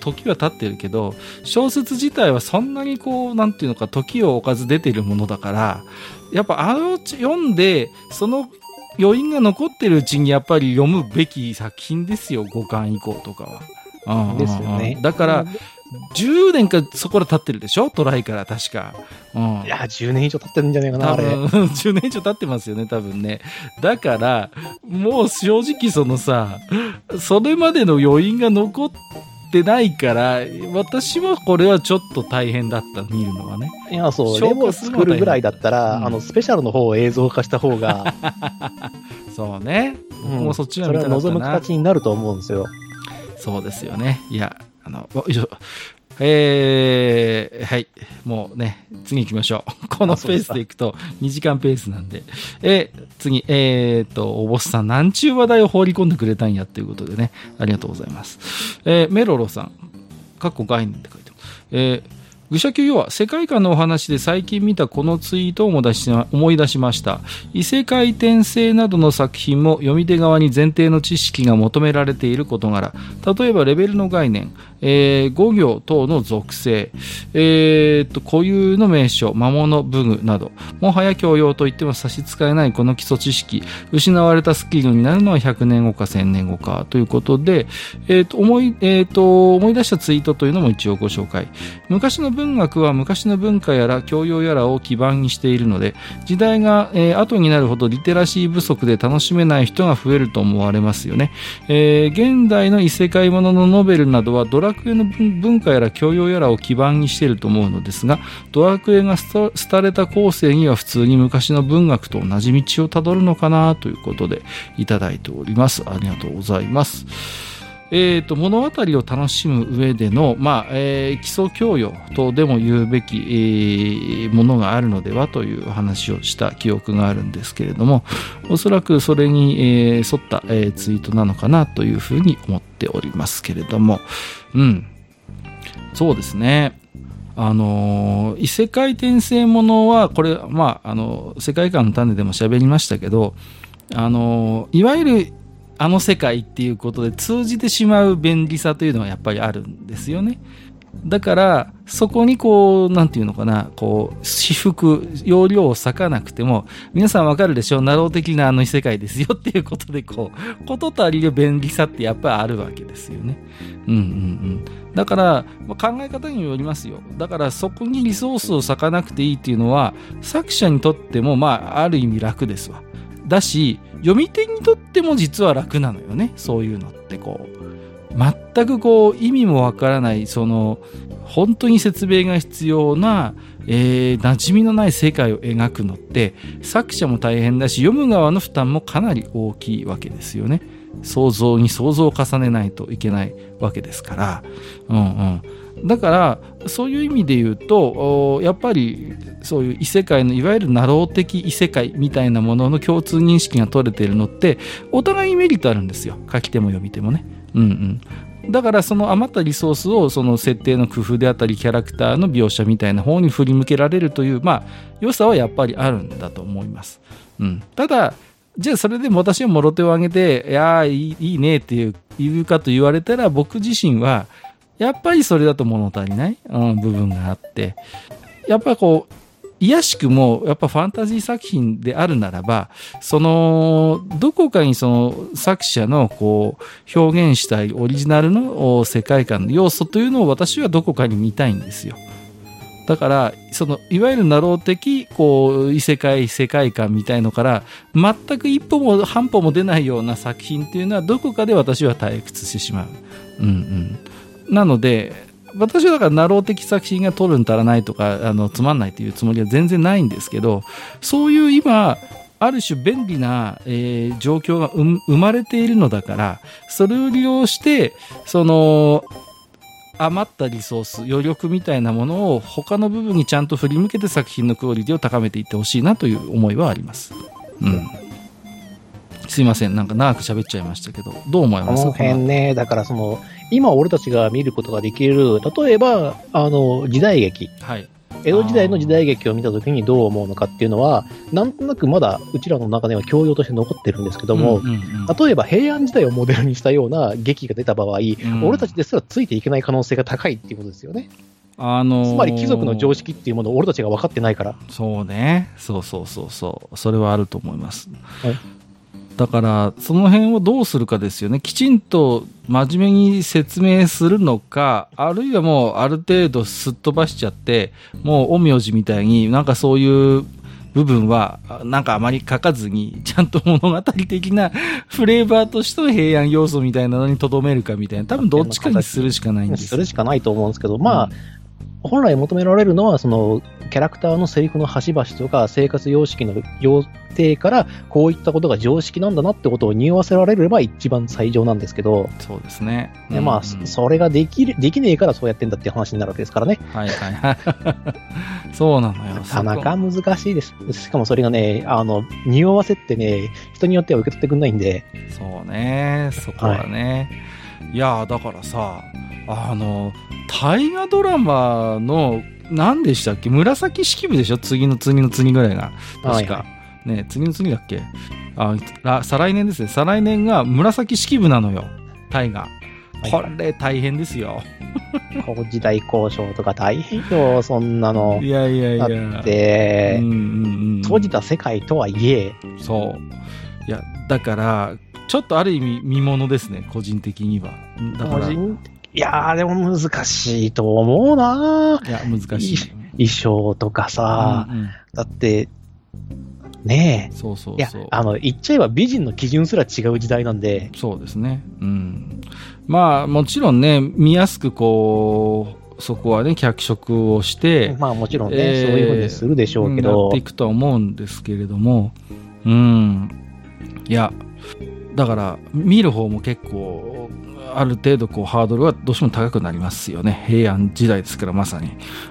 時は経ってるけど小説自体はそんなにこうなんていうのか時を置かず出てるものだからやっぱあの読んでその余韻が残ってるうちにやっぱり読むべき作品ですよ5巻以降とかは。ですよね。だから、10年かそこら経ってるでしょ？トライから確か。うん。いや、10年以上経ってるんじゃないかな、あれ。10年以上経ってますよね、多分ね。だから、もう正直そのさ、それまでの余韻が残ってないから、私はこれはちょっと大変だった、見るのはね。いや、そう、レモ作るぐらいだったら、うん、あの、スペシャルの方を映像化した方が。そうね。僕もそっちが見たかったな、それは望む形になると思うんですよ。そうですよね。いや、あの、よいしょ。えー、はい。もうね、次行きましょう。このペースで行くと2時間ペースなんで。え、次、えーと、おぼすさん、なんちゅう話題を放り込んでくれたんやっていうことでね、ありがとうございます。えー、メロロさん、かっこ概念って書いてます。えー愚者級要は世界観のお話で最近見たこのツイートを思い出しました。異世界転生などの作品も読み手側に前提の知識が求められている事柄。例えばレベルの概念、えー、語行等の属性、えー、と固有の名称、魔物、武具など、もはや教養といっても差し支えないこの基礎知識、失われたスキルになるのは100年後か1000年後かということで、えー、と思いえー、と思い出したツイートというのも一応ご紹介。昔の文学は昔の文化やら教養やらを基盤にしているので、時代が、えー、後になるほどリテラシー不足で楽しめない人が増えると思われますよね。えー、現代の異世界もののノベルなどはドラクエの文化やら教養やらを基盤にしていると思うのですが、ドラクエが廃れた後世には普通に昔の文学と同じ道をたどるのかなということでいただいております。ありがとうございます。えーと、物語を楽しむ上での、まあえー、基礎教養とでも言うべき、えー、ものがあるのではという話をした記憶があるんですけれどもおそらくそれに、えー、沿った、え、ツイートなのかなというふうに思っておりますけれども。うん。そうですね。あの異世界転生ものはこれ、まあ、あの世界観の種でも喋りましたけどあのいわゆるあの世界っていうことで通じてしまう便利さというのはやっぱりあるんですよね。だから、そこにこう、なんていうのかな、こう、私服、容量を割かなくても、皆さんわかるでしょう、ナロー的なあの異世界ですよっていうことで、こう、こと足りる便利さってやっぱりあるわけですよね。うんうんうん。だから、まあ、考え方によりますよ。だから、そこにリソースを割かなくていいっていうのは、作者にとっても、まあ、ある意味楽ですわ。だし、読み手にとっても実は楽なのよね。そういうのってこう。全くこう意味もわからない、その、本当に説明が必要な、えー、馴染みのない世界を描くのって、作者も大変だし、読む側の負担もかなり大きいわけですよね。想像に想像を重ねないといけないわけですから。うんうん。だからそういう意味で言うとやっぱりそういう異世界のいわゆるナロー的異世界みたいなものの共通認識が取れているのってお互いにメリットあるんですよ書き手も読み手もね。うんうん、だからその余ったリソースをその設定の工夫であったりキャラクターの描写みたいな方に振り向けられるというまあ良さはやっぱりあるんだと思います。うん、ただじゃあそれでも私はもろ手を挙げていやいいねっていう言うかと言われたら僕自身はやっぱりそれだと物足りない、うん、部分があって、やっぱりこう、癒しくも、やっぱファンタジー作品であるならば、その、どこかにその作者のこう、表現したいオリジナルの世界観の要素というのを私はどこかに見たいんですよ。だから、その、いわゆるなろう的、こう、異世界、世界観みたいのから、全く一歩も半歩も出ないような作品っていうのは、どこかで私は退屈してしまう。うんうん。なので、私はだから、なろう的作品が取るん足らないとか、あの、つまんないというつもりは全然ないんですけど、そういう今、ある種便利な、えー、状況が生まれているのだから、それを利用して、その、余ったリソース、余力みたいなものを他の部分にちゃんと振り向けて作品のクオリティを高めていってほしいなという思いはあります。うん。すいません、なんか長く喋っちゃいましたけど、どう思います？かこの辺ね、だからその、今俺たちが見ることができる、例えば、あの、時代劇。はい。江戸時代の時代劇を見たときにどう思うのかっていうのは、なんとなくまだうちらの中では教養として残ってるんですけども、うんうんうん、例えば平安時代をモデルにしたような劇が出た場合、うん、俺たちですらついていけない可能性が高いっていうことですよね。あのー、つまり貴族の常識っていうものを俺たちが分かってないから。そうね。そうそうそうそう。それはあると思います。はいだから、その辺をどうするかですよね。きちんと真面目に説明するのか、あるいはもうある程度すっ飛ばしちゃって、もう陰陽師みたいになんかそういう部分は、なんかあまり書かずに、ちゃんと物語的な フレーバーとしての平安要素みたいなのに留めるかみたいな、多分どっちかにするしかないんです。するしかないと思うんですけど、まあ、うん本来求められるのは、その、キャラクターのセリフの端々とか、生活様式の要定から、こういったことが常識なんだなってことを匂わせられれば一番最上なんですけど、そうですね。でまあ、それができる、できねえからそうやってんだっていう話になるわけですからね。はいはいはい。そうなのよ。なかなか難しいです。しかもそれがね、あの、匂わせってね、人によっては受け取ってくんないんで。そうね、そこはね。はいいやだからさあの大河ドラマの何でしたっけ？紫式部でしょ？次の次の次ぐらいが確か、はいはい、ね次の次だっけ？あ再来年ですね再来年が紫式部なのよ大河これ大変ですよ。時代交渉とか大変よ、そんなの。いやいやいや。だって、うんうんうん、閉じた世界とはいえ。そう。いや、だから、ちょっとある意味見ものですね、個人的には。だから。いやー、でも難しいと思うないや、難しい。衣装とかさ、うんうん、だって、ねえ。そうそうそう。いや、あの、言っちゃえば美人の基準すら違う時代なんで。そうですね。うん。まあ、もちろんね、見やすくこう、そこはね、脚色をして、まあもちろんね、えー、そういうふうにするでしょうけど。やっていくとは思うんですけれども、うん。いや、だから、見る方も結構、ある程度こうハードルはどうしても高くなりますよね。平安時代ですから、まさに。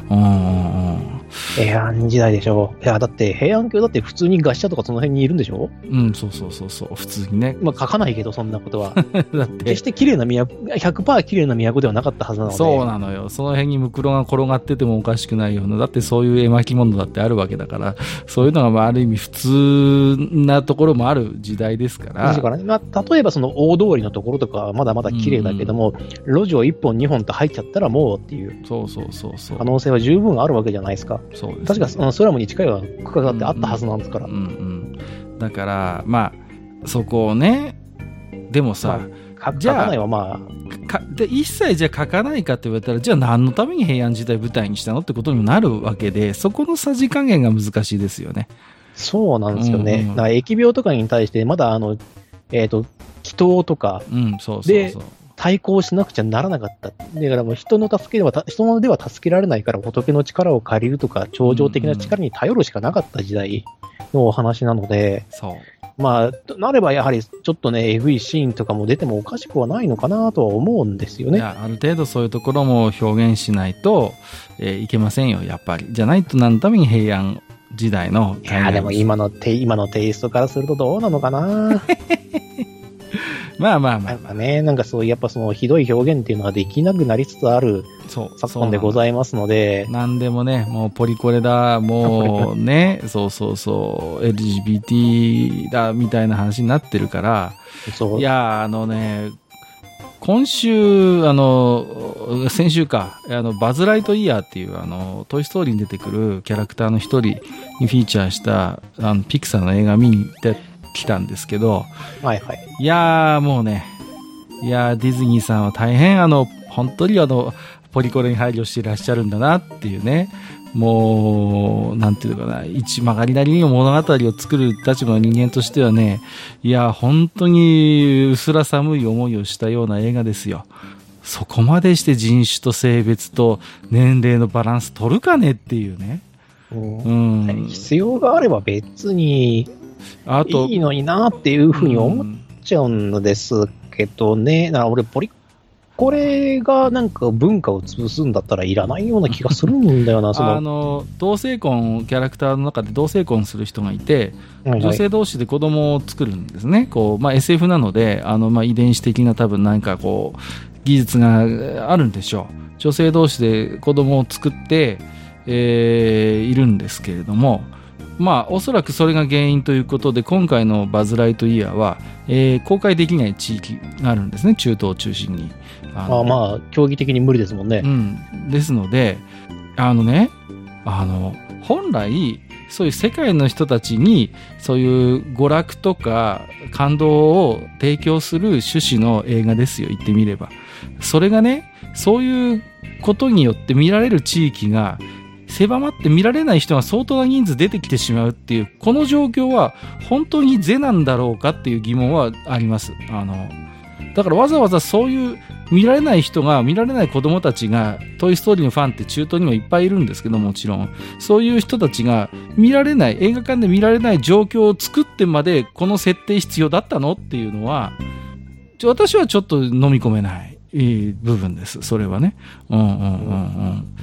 うん。平安時代でしょ。いや、だって平安京だって普通に餓死者とかその辺にいるんでしょうん、そうそうそうそう、普通にね。まあ書かないけど、そんなことは。だって。決して綺麗な都、100%綺麗な都ではなかったはずなので。そうなのよ。その辺にムクロが転がっててもおかしくないような、だってそういう絵巻物だってあるわけだから、そういうのがまあある意味普通なところもある時代ですから。だからね、まあ、例えばその大通りのところとかはまだまだ綺麗だけども、うんうん、路地を1本2本と入っちゃったらもうっていう。そうそうそうそう。可能性は十分あるわけじゃないですか。そうです、ね、確かあの空ムに近いような区画だってあったはずなんですから。うん、うんうん、だから、まあ、そこをね、でもさ、まあ、じゃあ、まあ、かで一切じゃ書かないかって言われたら、じゃあ何のために平安時代舞台にしたのってことにもなるわけで、そこのさじ加減が難しいですよね。そうなんですよね。うんうん、だから疫病とかに対して、まだあの、えっ、ー、と、祈祷とか、うん、そうそうそう対抗しなくちゃならなかった。だからもう人の助けでは、人のでは助けられないから仏の力を借りるとか、超常的な力に頼るしかなかった時代のお話なので、そう。まあ、なればやはりちょっとね、えぐいシーンとかも出てもおかしくはないのかなとは思うんですよね。いや、ある程度そういうところも表現しないと、えー、いけませんよ、やっぱり。じゃないと何のために平安時代の。いや、でも今のテ、今のテイストからするとどうなのかな まあまあまあ。まあね、なんかそういう、やっぱそのひどい表現っていうのはできなくなりつつある昨今でございますので。なんでもね、もうポリコレだ、もうね、そうそうそう、LGBT だみたいな話になってるから、いや、あのね、今週、あの、先週か、あの、バズ・ライトイヤーっていう、あの、トイ・ストーリーに出てくるキャラクターの一人にフィーチャーした、あの、ピクサーの映画見に行って、来たんですけど、はいはい。いやー、もうね、いやー、ディズニーさんは大変、あの、本当にあの、ポリコレに配慮していらっしゃるんだなっていうね、もう、なんていうのかな、一曲がりなりに物語を作る立場の人間としてはね、いや、本当に薄ら寒い思いをしたような映画ですよ。そこまでして人種と性別と年齢のバランス取るかねっていうね。うん、必要があれば別にあといいのになっていうふうに思っちゃうんですけどね、だから俺、ポリこれがなんか文化を潰すんだったらいらないような気がするんだよな、その。あの同性婚、キャラクターの中で同性婚する人がいて、はいはい、女性同士で子供を作るんですね、こうまあ、SF なので、あのまあ、遺伝子的な多分なんかこう技術があるんでしょう、女性同士で子供を作って、えー、いるんですけれども、まあ、おそらくそれが原因ということで、今回のバズ・ライトイヤーは、えー、公開できない地域があるんですね、中東を中心に。ああまあ、競技的に無理ですもんね。うん。ですので、あのね、あの、本来、そういう世界の人たちに、そういう娯楽とか感動を提供する趣旨の映画ですよ、言ってみれば。それがね、そういうことによって見られる地域が狭まって見られない人が相当な人数出てきてしまうっていう、この状況は本当に是なんだろうかっていう疑問はあります。あの、だからわざわざそういう見られない人が、見られない子供たちが、トイ・ストーリーのファンって中東にもいっぱいいるんですけどもちろん、そういう人たちが見られない、映画館で見られない状況を作ってまでこの設定必要だったのっていうのは、私はちょっと飲み込めない部分です。それはね。うんうんうんうん。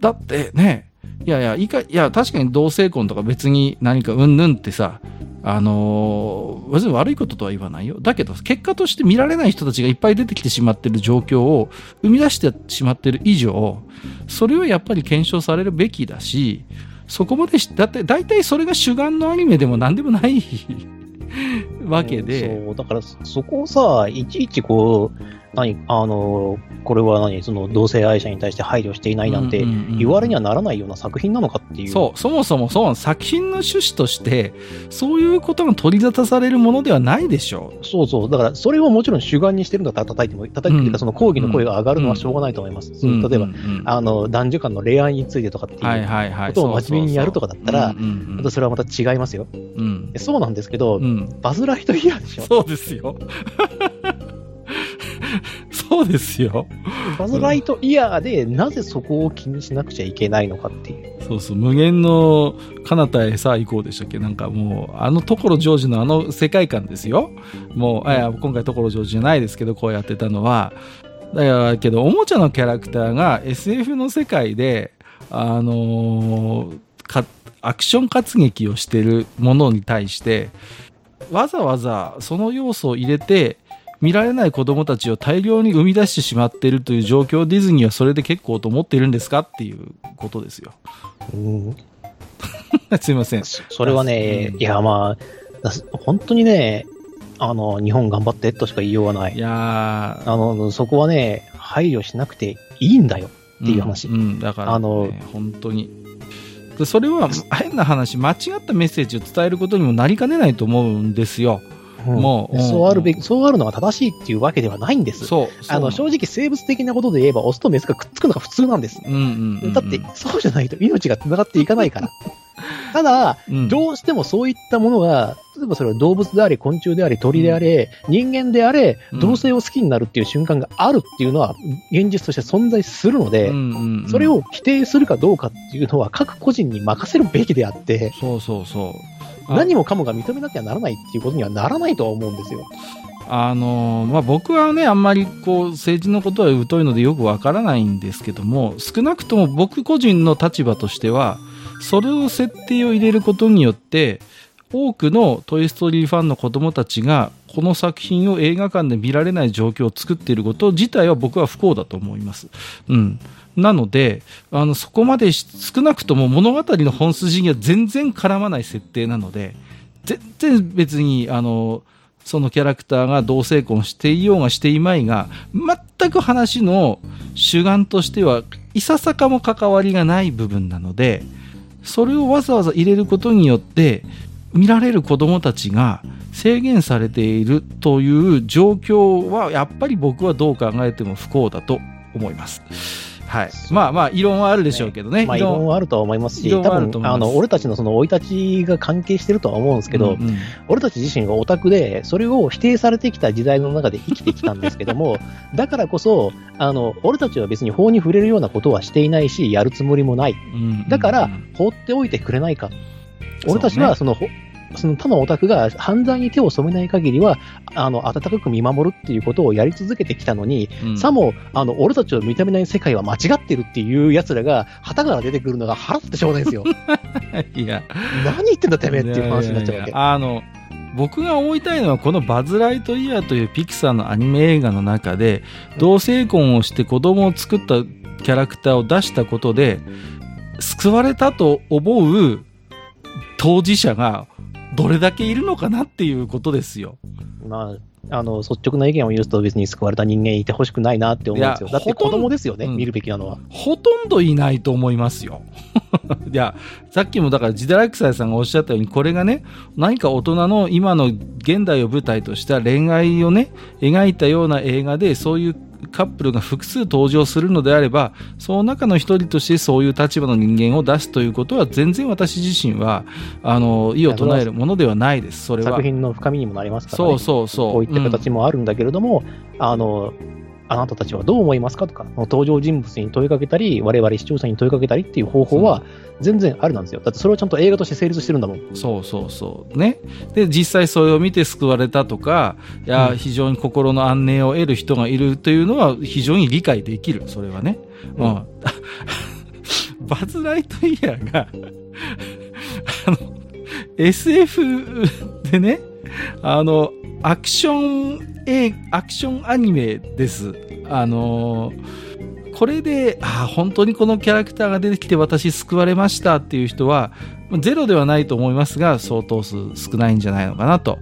だってね、いやいや、いか、いや、確かに同性婚とか別に何かうんぬんってさ、あのー、別に悪いこととは言わないよ。だけど、結果として見られない人たちがいっぱい出てきてしまってる状況を生み出してしまってる以上、それはやっぱり検証されるべきだし、そこまでし、だって大体それが主眼のアニメでも何でもないわけで。そう、だからそこをさ、いちいちこう、何、あの、これは何、その同性愛者に対して配慮していないなんて言われにはならないような作品なのかっていう。そう、そもそもそう、作品の趣旨として、そういうことが取り沙汰されるものではないでしょう。そうそう、だからそれをもちろん主眼にしてるんだったら叩いても、叩いてるその抗議の声が上がるのはしょうがないと思います。うんうん、例えば、あの、男女間の恋愛についてとかっていうことを真面目にやるとかだったら、またそれはまた違いますよ。うん、そうなんですけど、バズライトイヤーでしょ。そうですよ。そうですよ。バズ・ライトイヤーで、なぜそこを気にしなくちゃいけないのかっていう。そうそう、無限の彼方へさあ行こうでしたっけなんかもう、あの所ジョージのあの世界観ですよ。もう、あや今回所ジョージじゃないですけど、こうやってたのは、だけど、おもちゃのキャラクターが SF の世界で、あのー、アクション活劇をしてるものに対して、わざわざその要素を入れて、見られない子供たちを大量に生み出してしまっているという状況ディズニーはそれで結構と思っているんですかっていうことですよ。すいません。それはね、いや、まあ、本当にね、あの、日本頑張ってとしか言いようがない。いやあの、そこはね、配慮しなくていいんだよっていう話。うん、うん、だから、ね、あの、本当に。それは 変な話、間違ったメッセージを伝えることにもなりかねないと思うんですよ。もう、そうあるべき、そうあるのが正しいっていうわけではないんです。そう。あの、正直生物的なことで言えば、オスとメスがくっつくのが普通なんです。うんうんうんうん、だって、そうじゃないと命が繋がっていかないから。ただ、うん、どうしてもそういったものが、例えばそれは動物であり、昆虫であり、鳥であれ、うん、人間であれ、同性を好きになるっていう瞬間があるっていうのは、現実として存在するので、うんうんうん、それを否定するかどうかっていうのは、各個人に任せるべきであって、そうそうそう。何もかもが認めなきゃならないっていうことにはならないとは思うんですよ。あのまあ、僕はね、あんまりこう政治のことは疎いのでよくわからないんですけども、少なくとも僕個人の立場としては、それを設定を入れることによって、多くのトイ・ストーリーファンの子供たちが、この作品を映画館で見られない状況を作っていること自体は僕は不幸だと思います。うん。なので、あの、そこまで少なくとも物語の本筋には全然絡まない設定なので、全然別に、あの、そのキャラクターが同性婚していようがしていまいが、全く話の主眼としては、いささかも関わりがない部分なので、それをわざわざ入れることによって、見られる子供たちが制限されているという状況は、やっぱり僕はどう考えても不幸だと思います。はい、まあまあ、異論はあるでしょうけどね。まあ、異論はあるとは思いますし、多分あの俺たちのその生い立ちが関係してるとは思うんですけど、うんうん、俺たち自身がオタクで、それを否定されてきた時代の中で生きてきたんですけども、だからこそ、あの俺たちは別に法に触れるようなことはしていないし、やるつもりもない。だから、放っておいてくれないか。俺たちはその、その他のオタクが犯罪に手を染めない限りは、あの、温かく見守るっていうことをやり続けてきたのに、うん、さも、あの、俺たちを認めない世界は間違ってるっていう奴らが、旗から出てくるのが腹立ってしょうがないですよ。いや。何言ってんだてめえっていう話になっちゃうわけ。いやいやあの、僕が思いたいのはこのバズ・ライトイヤーというピクサーのアニメ映画の中で同性婚をして子供を作ったキャラクターを出したことで救われたと思う当事者がどれだけいるのかなっていうことですよ。まあ、あの率直な意見を言うと別に救われた人間いてほしくないなって思うんですよ。だって子供ですよね、うん、見るべきなのは。ほとんどいないと思いますよ。いや、さっきもだからジダラクサイさんがおっしゃったように、これがね、何か大人の今の現代を舞台とした恋愛をね、描いたような映画で、そういうカップルが複数登場するのであれば、その中の一人としてそういう立場の人間を出すということは、全然私自身は、あの、意を唱えるものではないです、それは。作品の深みにもなりますからね。そうそうそう。こういった形もあるんだけれども、うん、あの、あなたたちはどう思いますかとか、登場人物に問いかけたり、我々視聴者に問いかけたりっていう方法は、全然あるなんですよ。だってそれはちゃんと映画として成立してるんだもん。そうそうそう。ね。で、実際それを見て救われたとか、いや、非常に心の安寧を得る人がいるというのは非常に理解できる、それはね。うん。うん バズ・ライトイヤーがあの、SF でね、あの、アクション、え、アクションアニメです。あのこれで、あ本当にこのキャラクターが出てきて私救われましたっていう人は、ゼロではないと思いますが、相当数少ないんじゃないのかなと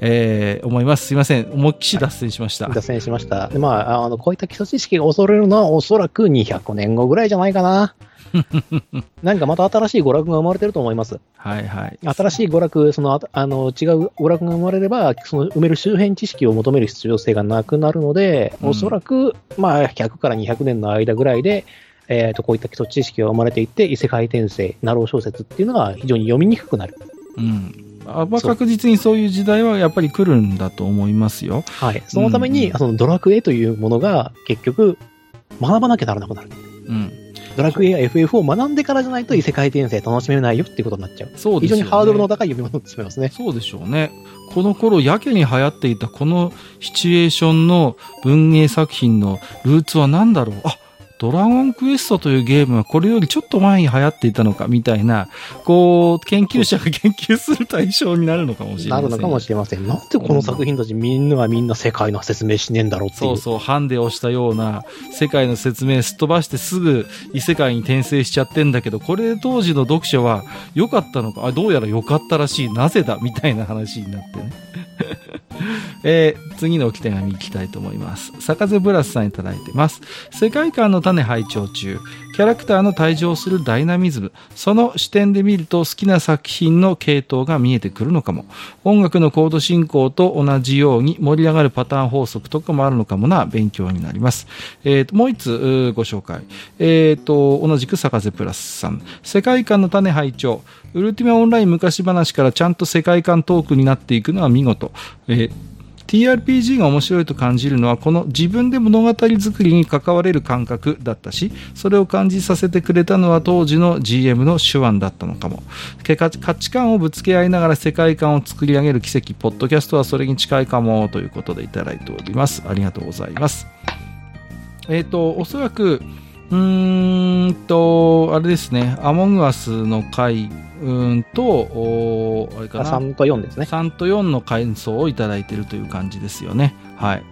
えー、思います。すいません。思いっきし脱線しました。脱線しました。でまあ、あの、こういった基礎知識が恐れるのはおそらく200年後ぐらいじゃないかな。何かまた新しい娯楽が生まれてると思います。はいはい。新しい娯楽、その、あの、違う娯楽が生まれれば、その埋める周辺知識を求める必要性がなくなるので、うん、おそらく、まあ、100から200年の間ぐらいで、えっ、ー、と、こういった基礎知識が生まれていって、異世界転生、ナロー小説っていうのが非常に読みにくくなる。うん。あまあ、確実にそういう時代はやっぱり来るんだと思いますよ。はい。そのために、うん、そのドラクエというものが結局学ばなきゃならなくなる。うん。ドラクエや FF を学んでからじゃないと異世界転生楽しめないよっていうことになっちゃう。そうですね。非常にハードルの高い読み物になってしまいますね。そうでしょうね。この頃やけに流行っていたこのシチュエーションの文芸作品のルーツは何だろうあ、ドラゴンクエストというゲームはこれよりちょっと前に流行っていたのかみたいな、こう、研究者が研究する対象になるのかもしれません。なるのかもしれません。なんでこの作品たちみんながみんな世界の説明しねえんだろうっていう。そうそう、ハンデをしたような世界の説明すっ飛ばしてすぐ異世界に転生しちゃってんだけど、これで当時の読者は良かったのか、あ、どうやら良かったらしい、なぜだ？みたいな話になってね。えー、次の置き手紙いきたいと思います。坂瀬ブラスさんいただいてます。世界観の種拝聴中。キャラクターの退場するダイナミズム。その視点で見ると好きな作品の系統が見えてくるのかも。音楽のコード進行と同じように盛り上がるパターン法則とかもあるのかもな勉強になります。えー、ともう一つご紹介。えー、と、同じく坂瀬プラスさん。世界観の種拝聴ウルティマオンライン昔話からちゃんと世界観トークになっていくのは見事。えー TRPG が面白いと感じるのはこの自分で物語作りに関われる感覚だったしそれを感じさせてくれたのは当時の GM の手腕だったのかも。価値観をぶつけ合いながら世界観を作り上げる奇跡ポッドキャストはそれに近いかもということでいただいております。ありがとうございます。えっ、ー、とおそらくうーんとあれですねアモングアスの回うんと、おあれかな。3と4ですね。3と4の感想をいただいているという感じですよね。はい。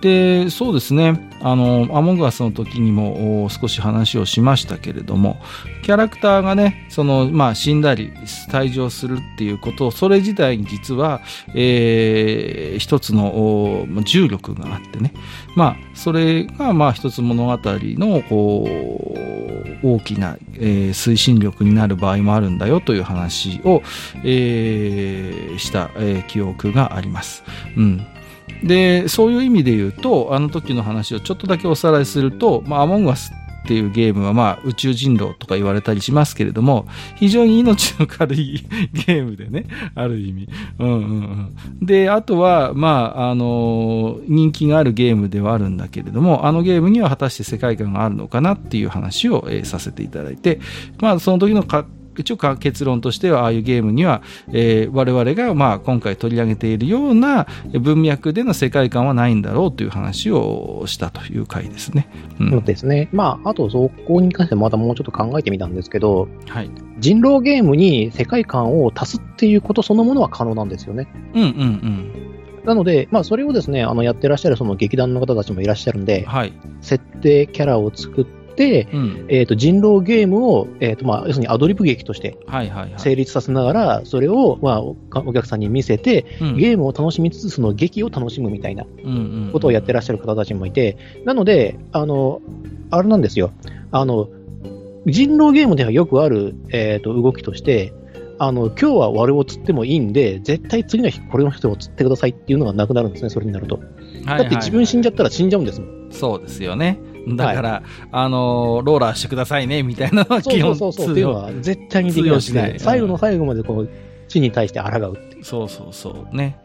で、そうですね。あの、アモングアスの時にも少し話をしましたけれども、キャラクターがね、その、まあ、死んだり、退場するっていうこと、それ自体に実は、えー、一つの重力があってね。まあ、それが、まあ、一つ物語の、こう、大きな、えー、推進力になる場合もあるんだよという話を、えー、した、えー、記憶があります。うん。で、そういう意味で言うと、あの時の話をちょっとだけおさらいすると、まあ、アモンガスっていうゲームは、まあ、宇宙人狼とか言われたりしますけれども、非常に命の軽い ゲームでね、ある意味。うんうんうん。で、あとは、まあ、あの、人気があるゲームではあるんだけれども、あのゲームには果たして世界観があるのかなっていう話を、えー、させていただいて、まあ、その時のか一応結論としてはああいうゲームには、えー、我々がまあ今回取り上げているような文脈での世界観はないんだろうという話をしたという回ですね。うん、そうですね。まあ、あとそこに関してまたもうちょっと考えてみたんですけど、はい、人狼ゲームに世界観を足すっていうことそのものは可能なんですよね。うんうんうん。なので、まあ、それをですね、あの、やってらっしゃるその劇団の方たちもいらっしゃるんで、はい、設定キャラを作って、、うん、えっ、ー、と、人狼ゲームを、えっ、ー、と、まあ、要するにアドリブ劇として、成立させながら、それを、まあ、お客さんに見せて、うん、ゲームを楽しみつつ、その劇を楽しむみたいなことをやってらっしゃる方たちもいて、なので、あの、あれなんですよ。あの、人狼ゲームではよくある、えっ、ー、と、動きとして、あの、今日は我を釣ってもいいんで、絶対次の日これの人を釣ってくださいっていうのがなくなるんですね、それになると。だって自分死んじゃったら死んじゃうんですもん。そうですよね。だから、はい、あの、ローラーしてくださいね、みたいなのは基本そうそうそう。っていうのは絶対にできない。最後の最後までこう、地に対して抗うっていう。そうそうそうね。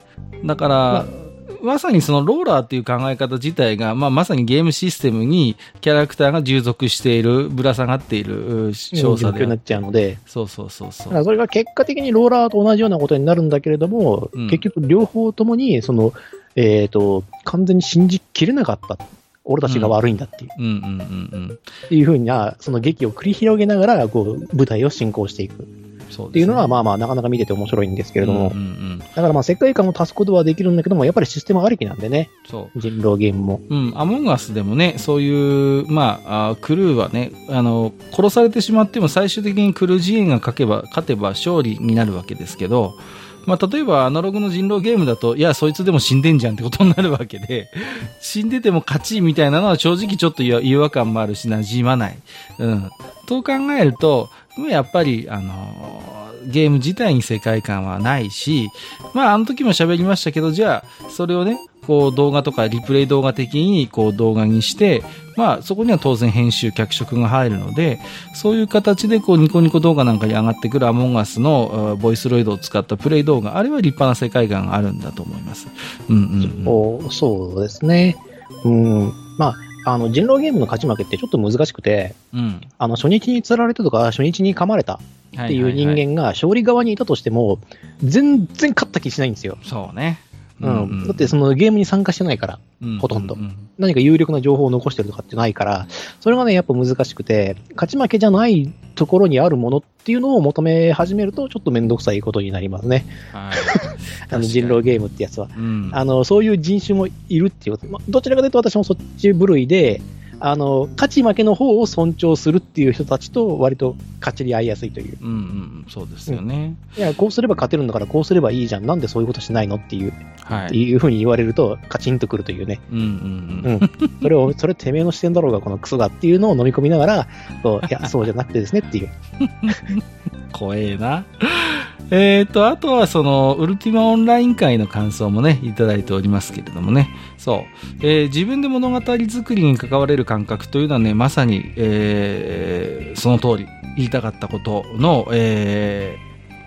だから、まあまさにそのローラーっていう考え方自体が、まあ、まさにゲームシステムにキャラクターが従属している、ぶら下がっている少佐で。になっちゃうので。そうそうそうそう。それが結果的にローラーと同じようなことになるんだけれども、うん、結局両方ともに、その、えっ、ー、と、完全に信じきれなかった俺たちが悪いんだっていう。うんうんうんうん。っていうふうな、その劇を繰り広げながら、こう、舞台を進行していく。そうっていうのは、まあまあ、なかなか見てて面白いんですけれども、うんうんうんだからまあ、世界観を足すことはできるんだけども、やっぱりシステムありきなんでね、そう。人狼ゲームも。うん、アモンガスでもね、そういう、まあ、あクルーはね、あの、殺されてしまっても最終的にクルー陣営が勝けば、勝てば勝利になるわけですけど、まあ、例えばアナログの人狼ゲームだと、いや、そいつでも死んでんじゃんってことになるわけで、死んでても勝ちみたいなのは正直ちょっと違違和感もあるし、馴染まない。うん。と考えると、やっぱり、あのゲーム自体に世界観はないし、まあ、あの時も喋りましたけど、じゃあ、それをね、こう動画とかリプレイ動画的にこう動画にして、まあそこには当然編集、脚色が入るので、そういう形でこうニコニコ動画なんかに上がってくるアモンガスのボイスロイドを使ったプレイ動画、あれは立派な世界観があるんだと思います。うんうん、うん。おそうですね。うん。まあ、あの、人狼ゲームの勝ち負けってちょっと難しくて、うん。あの、初日に釣られたとか、初日に噛まれたっていう人間が勝利側にいたとしても、全然勝った気しないんですよ。そうね。うん。だってそのゲームに参加してないから、うんほとんど何か有力な情報を残してるとかってないから、それがね、やっぱ難しくて、勝ち負けじゃないところにあるものっていうのを求め始めると、ちょっとめんどくさいことになりますね。はい。あの人狼ゲームってやつは。うん。あの、そういう人種もいるっていうこと。まあどちらかというと私もそっち部類で、あの、勝ち負けの方を尊重するっていう人たちと割と勝ちり合いやすいという。うんうん、そうですよね。いや、こうすれば勝てるんだからこうすればいいじゃん。なんでそういうことしないのっていう、はい。いうふうに言われるとカチンとくるというね。うんうんうん。それを、それてめえの視点だろうが、このクソがっていうのを飲み込みながら、こういや、そうじゃなくてですねっていう。怖えな。えっと、あとはその、ウルティマオンライン会の感想もね、いただいておりますけれどもね。そう。えー自分で物語作りに関われる感覚というのはね、まさに、えーその通り、言いたかったことの、えー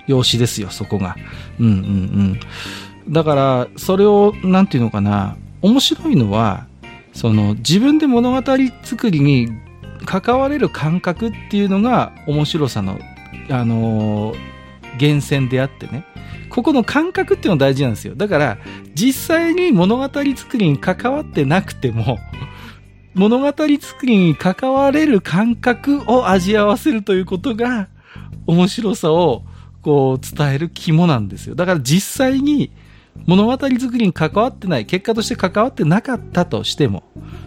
用紙ですよ、そこが。うんうんうん。だから、それを、なんていうのかな、面白いのは、その、自分で物語作りに関われる感覚っていうのが面白さの、あの源泉であってね。ここの感覚っていうの大事なんですよ。だから、実際に物語作りに関わってなくても、物語作りに関われる感覚を味合わせるということが、面白さを、こう、伝える肝なんですよ。だから実際に、物語作りに関わってない、結果として関わってなかったとしても、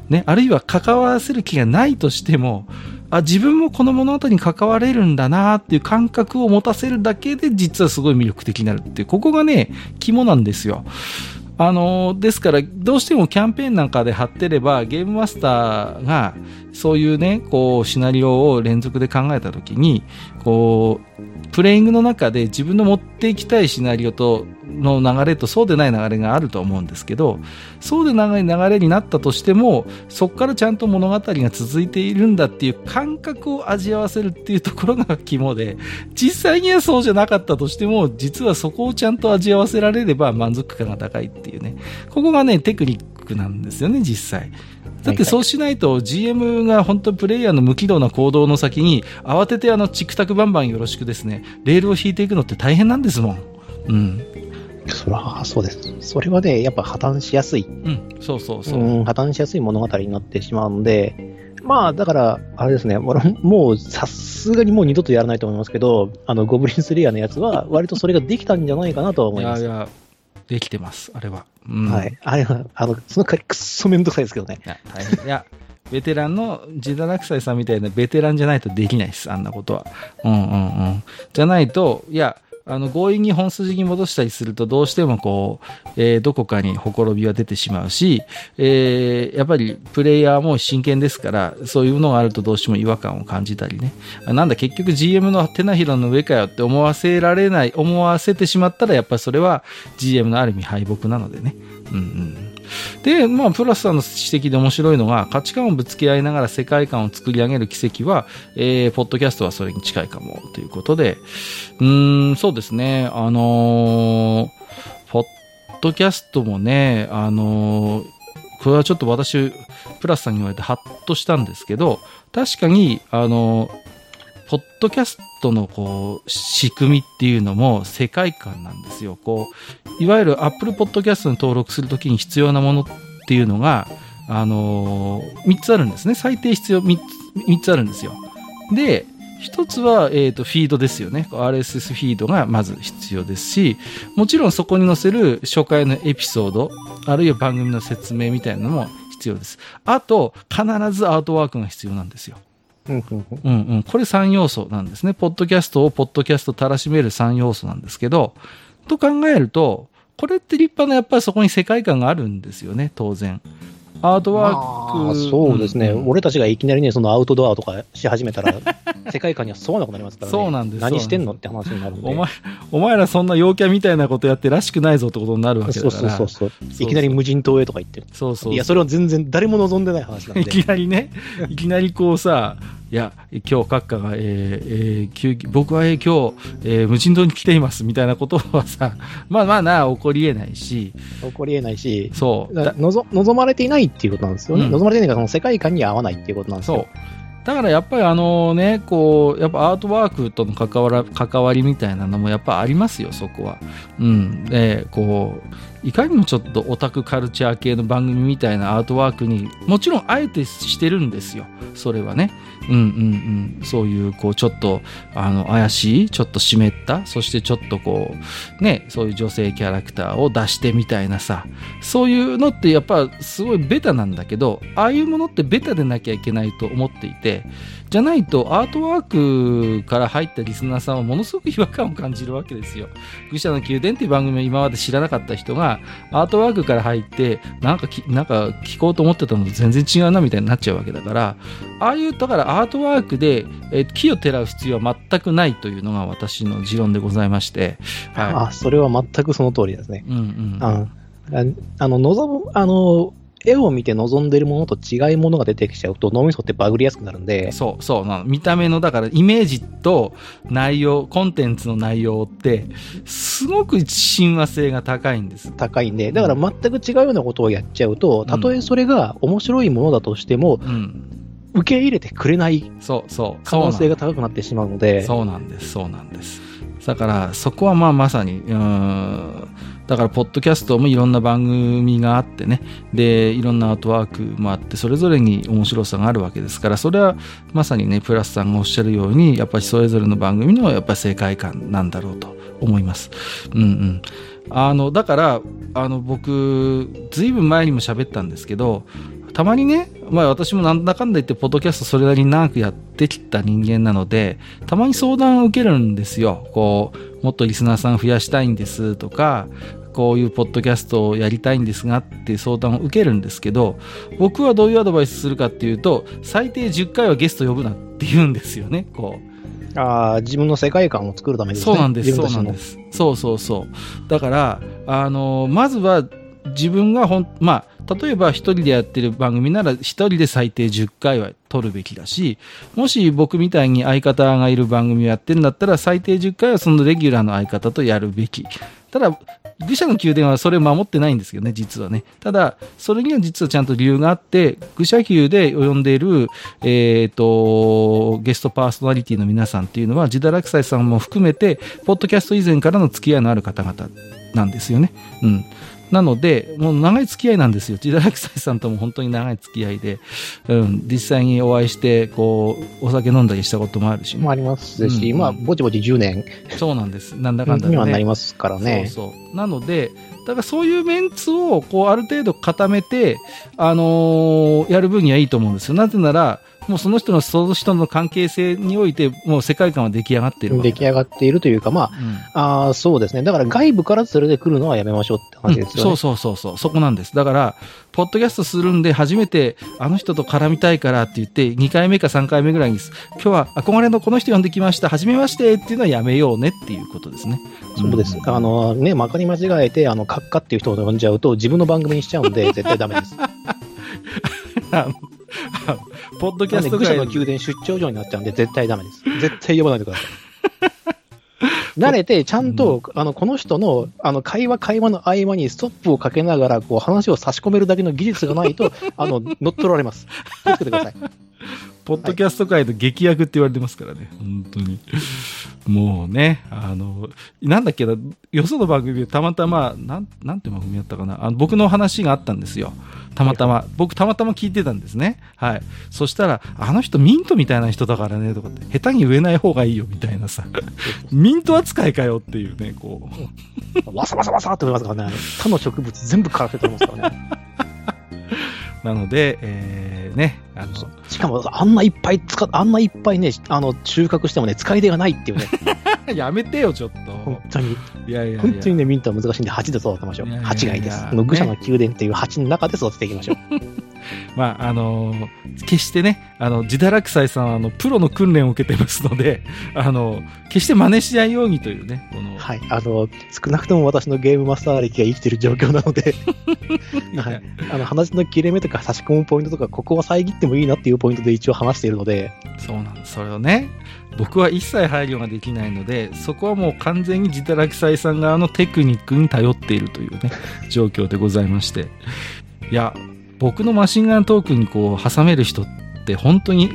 ね、あるいは関わらせる気がないとしても、あ、自分もこの物語に関われるんだなっていう感覚を持たせるだけで実はすごい魅力的になるっていう、ここがね、肝なんですよ。あのですから、どうしてもキャンペーンなんかで貼ってれば、ゲームマスターが、そういうね、こう、シナリオを連続で考えたときに、こう、プレイングの中で自分の持っていきたいシナリオと、の流れとそうでない流れがあると思うんですけど、そうでない流れになったとしても、そこからちゃんと物語が続いているんだっていう感覚を味わわせるっていうところが 肝で、実際にはそうじゃなかったとしても、実はそこをちゃんと味わわせられれば満足感が高いっていうね。ここがね、テクニックなんですよね、実際。だってそうしないと GM が本当プレイヤーの無軌道な行動の先に慌ててあのチクタクバンバンよろしくですね、レールを引いていくのって大変なんですもん。うん。そら、そうです。それはね、やっぱ破綻しやすい。うん、そうそうそう。うん、破綻しやすい物語になってしまうんで、まあ、だから、あれですね、俺もう、さすがにもう二度とやらないと思いますけど、あの、ゴブリンスレイヤーのやつは、割とそれができたんじゃないかなとは思います。いやいや、できてます、あれは。うん、はい。あれは、あの、その代わりくっそめんどくさいですけどね。いや、大変。いや、ベテランのジダラクサイさんみたいなベテランじゃないとできないです、あんなことは。うんうんうん。じゃないと、いや、あの、強引に本筋に戻したりすると、どうしてもこう、えーどこかにほころびは出てしまうし、えーやっぱりプレイヤーも真剣ですから、そういうのがあるとどうしても違和感を感じたりね。なんだ、結局 GM の手のひらの上かよって思わせられない、思わせてしまったら、やっぱりそれは GM のある意味敗北なのでね。うんうん。で、まあ、プラスさんの指摘で面白いのが、価値観をぶつけ合いながら世界観を作り上げる奇跡は、えー、ポッドキャストはそれに近いかも、ということで、うーん、そうですね、あのーポッドキャストもね、あのーこれはちょっと私、プラスさんに言われてハッとしたんですけど、確かに、あのーポッドキャストのこう仕組みっていうのも世界観なんですよ。こういわゆる Apple Podcast に登録するときに必要なものっていうのが、あのー、3つあるんですね。最低必要 3, 3つあるんですよ。で、一つは、えっ、ー、と、フィードですよね。RSS フィードがまず必要ですし、もちろんそこに載せる初回のエピソード、あるいは番組の説明みたいなのも必要です。あと、必ずアートワークが必要なんですよ。うんうん。これ3要素なんですね。ポッドキャストをポッドキャストたらしめる3要素なんですけど、と考えると、これって立派なやっぱりそこに世界観があるんですよね、当然。アートワーク、まあ、そうですね、うん、俺たちがいきなりね、そのアウトドアとかし始めたら、世界観にはそうなことになりますからね、そうなんです何してんのって話になるんで。お前、お前らそんな陽キャみたいなことやってらしくないぞってことになるわけだから。そうそうそういきなり無人島へとか言ってそうそういや、それは全然誰も望んでない話なんで。いきなりね、いきなりこうさ、いや、今日閣下が、えーえー、僕は、えー、今日、えー、無人島に来ていますみたいなことはさ、まあまあな、起こり得ないし。起こり得ないし、そう。望望まれていないっていうことなんですよね。うん、望まれていないから、その世界観に合わないっていうことなんですよ。だからやっぱりあのね、こう、やっぱアートワークとの関わら関わりみたいなのもやっぱありますよ、そこは。うん。で、こう、いかにもちょっとオタクカルチャー系の番組みたいなアートワークにもちろんあえてしてるんですよ。それはね。うんうんうん。そういうこうちょっとあの怪しいちょっと湿ったそしてちょっとこうねそういう女性キャラクターを出してみたいなさ。そういうのってやっぱすごいベタなんだけどああいうものってベタでなきゃいけないと思っていてじゃないとアートワークから入ったリスナーさんはものすごく違和感を感じるわけですよ。愚者の宮殿っていう番組を今まで知らなかった人がアートワークから入ってなんかなんか聞こうと思ってたのと全然違うなみたいになっちゃうわけだからああいうだからアートワークで、え木をてらう必要は全くないというのが私の持論でございまして、はい、あそれは全くその通りですね。うんうん、ああの望むあの絵を見て望んでるものと違いものが出てきちゃうと脳みそってバグりやすくなるんで。そう、そうなの。見た目の、だからイメージと内容、コンテンツの内容って、すごく親和性が高いんです。高いんで、だから全く違うようなことをやっちゃうと、たとえそれが面白いものだとしても、うん、受け入れてくれないそうそう可能性が高くなってしまうので。そうなんです、そうなんです。だから、そこはまあまさに、うん、だから、ポッドキャストもいろんな番組があってね、で、いろんなアートワークもあって、それぞれに面白さがあるわけですから、それはまさにね、プラスさんがおっしゃるように、やっぱりそれぞれの番組のやっぱり世界観なんだろうと思います。うんうん。あの、だから、あの、僕、ずいぶん前にも喋ったんですけど、たまにね、まあ私もなんだかんだ言って、ポッドキャストそれなりに長くやってきた人間なので、たまに相談を受けるんですよ。こう、もっとリスナーさん増やしたいんですとか、こういうポッドキャストをやりたいんですがって相談を受けるんですけど、僕はどういうアドバイスするかっていうと、最低10回はゲスト呼ぶなって言うんですよね、こう。ああ、自分の世界観を作るためですね。そうなんです、そうなんです。そうそうそう。だから、あの、まずは自分がほん、まあ、例えば一人でやってる番組なら一人で最低10回は撮るべきだし、もし僕みたいに相方がいる番組をやってるんだったら最低10回はそのレギュラーの相方とやるべき。ただ、愚者の宮殿はそれを守ってないんですけどね、実はね。ただ、それには実はちゃんと理由があって、愚者宮で呼んでいる、えっ、ー、と、ゲストパーソナリティの皆さんっていうのは、自堕落斎さんも含めて、ポッドキャスト以前からの付き合いのある方々なんですよね。うん。なので、もう長い付き合いなんですよ。自堕落斎さんとも本当に長い付き合いで、うん、実際にお会いして、こう、お酒飲んだりしたこともあるし、もありますし、うん、まあ、ぼちぼち10年。そうなんです。なんだかんだ、ね。にはなりますからね。そうそう。なので、だからそういうメンツを、こう、ある程度固めて、あのー、やる分にはいいと思うんですよ。なぜなら、もうその人のその人の関係性において、もう世界観は出来上がっている出来上がっているというか、まあ、うん、あそうですね。だから外部から連れてくるのはやめましょうって話ですよね、うん、そうそうそうそう、そこなんです。だから、ポッドキャストするんで、初めてあの人と絡みたいからって言って、2回目か3回目ぐらいに、今日は憧れのこの人呼んできました、はじめましてっていうのはやめようねっていうことですね。そうです。うん、あのね、まかに間違えて、あの、閣下っていう人を呼んじゃうと、自分の番組にしちゃうんで、絶対ダメです。ポッドキャストぐらいの宮殿出張所になっちゃうんで、絶対ダメです。絶対呼ばないでください。慣れて、ちゃんと、あの、この人の、あの、会話、会話の合間にストップをかけながら、こう、話を差し込めるだけの技術がないと、あの、乗っ取られます。気をつけてください。ポッドキャスト界の劇薬って言われてますからね、はい、本当に。もうね、あの、なんだっけな、よその番組でたまたま、なん、なんて番組やったかな、あの僕の話があったんですよ。たまたま、僕たまたま聞いてたんですね。はい。そしたら、あの人ミントみたいな人だからね、とかって、下手に植えない方がいいよ、みたいなさ、ミント扱いかよっていうね、こう。わさわさわさって思いますからね、他の植物全部枯らせてますからね。なので、えー、ね、あの、しかも、あんないっぱい使あんないっぱいね、あの、収穫してもね、使い手がないっていうね。やめてよ、ちょっと。本当に。いやいや本当にね、ミントは難しいんで、8で育てましょう。8がいいです。あの、愚者の宮殿っていう8の中で育てていきましょう。まあ、あのー、決してね、あの、自堕落斎さんは、あの、プロの訓練を受けてますので、あの、決して真似しないようにというね、この。はい、あの、少なくとも私のゲームマスター歴が生きてる状況なので、はい、あの、話の切れ目とか差し込むポイントとか、ここは遮ってもいいなっていうポイントで一応話しているので。そうなんです。それをね、僕は一切配慮ができないので、そこはもう完全に自堕落斎さん側のテクニックに頼っているというね、状況でございまして。いや、僕のマシンガントークにこう挟める人って本当に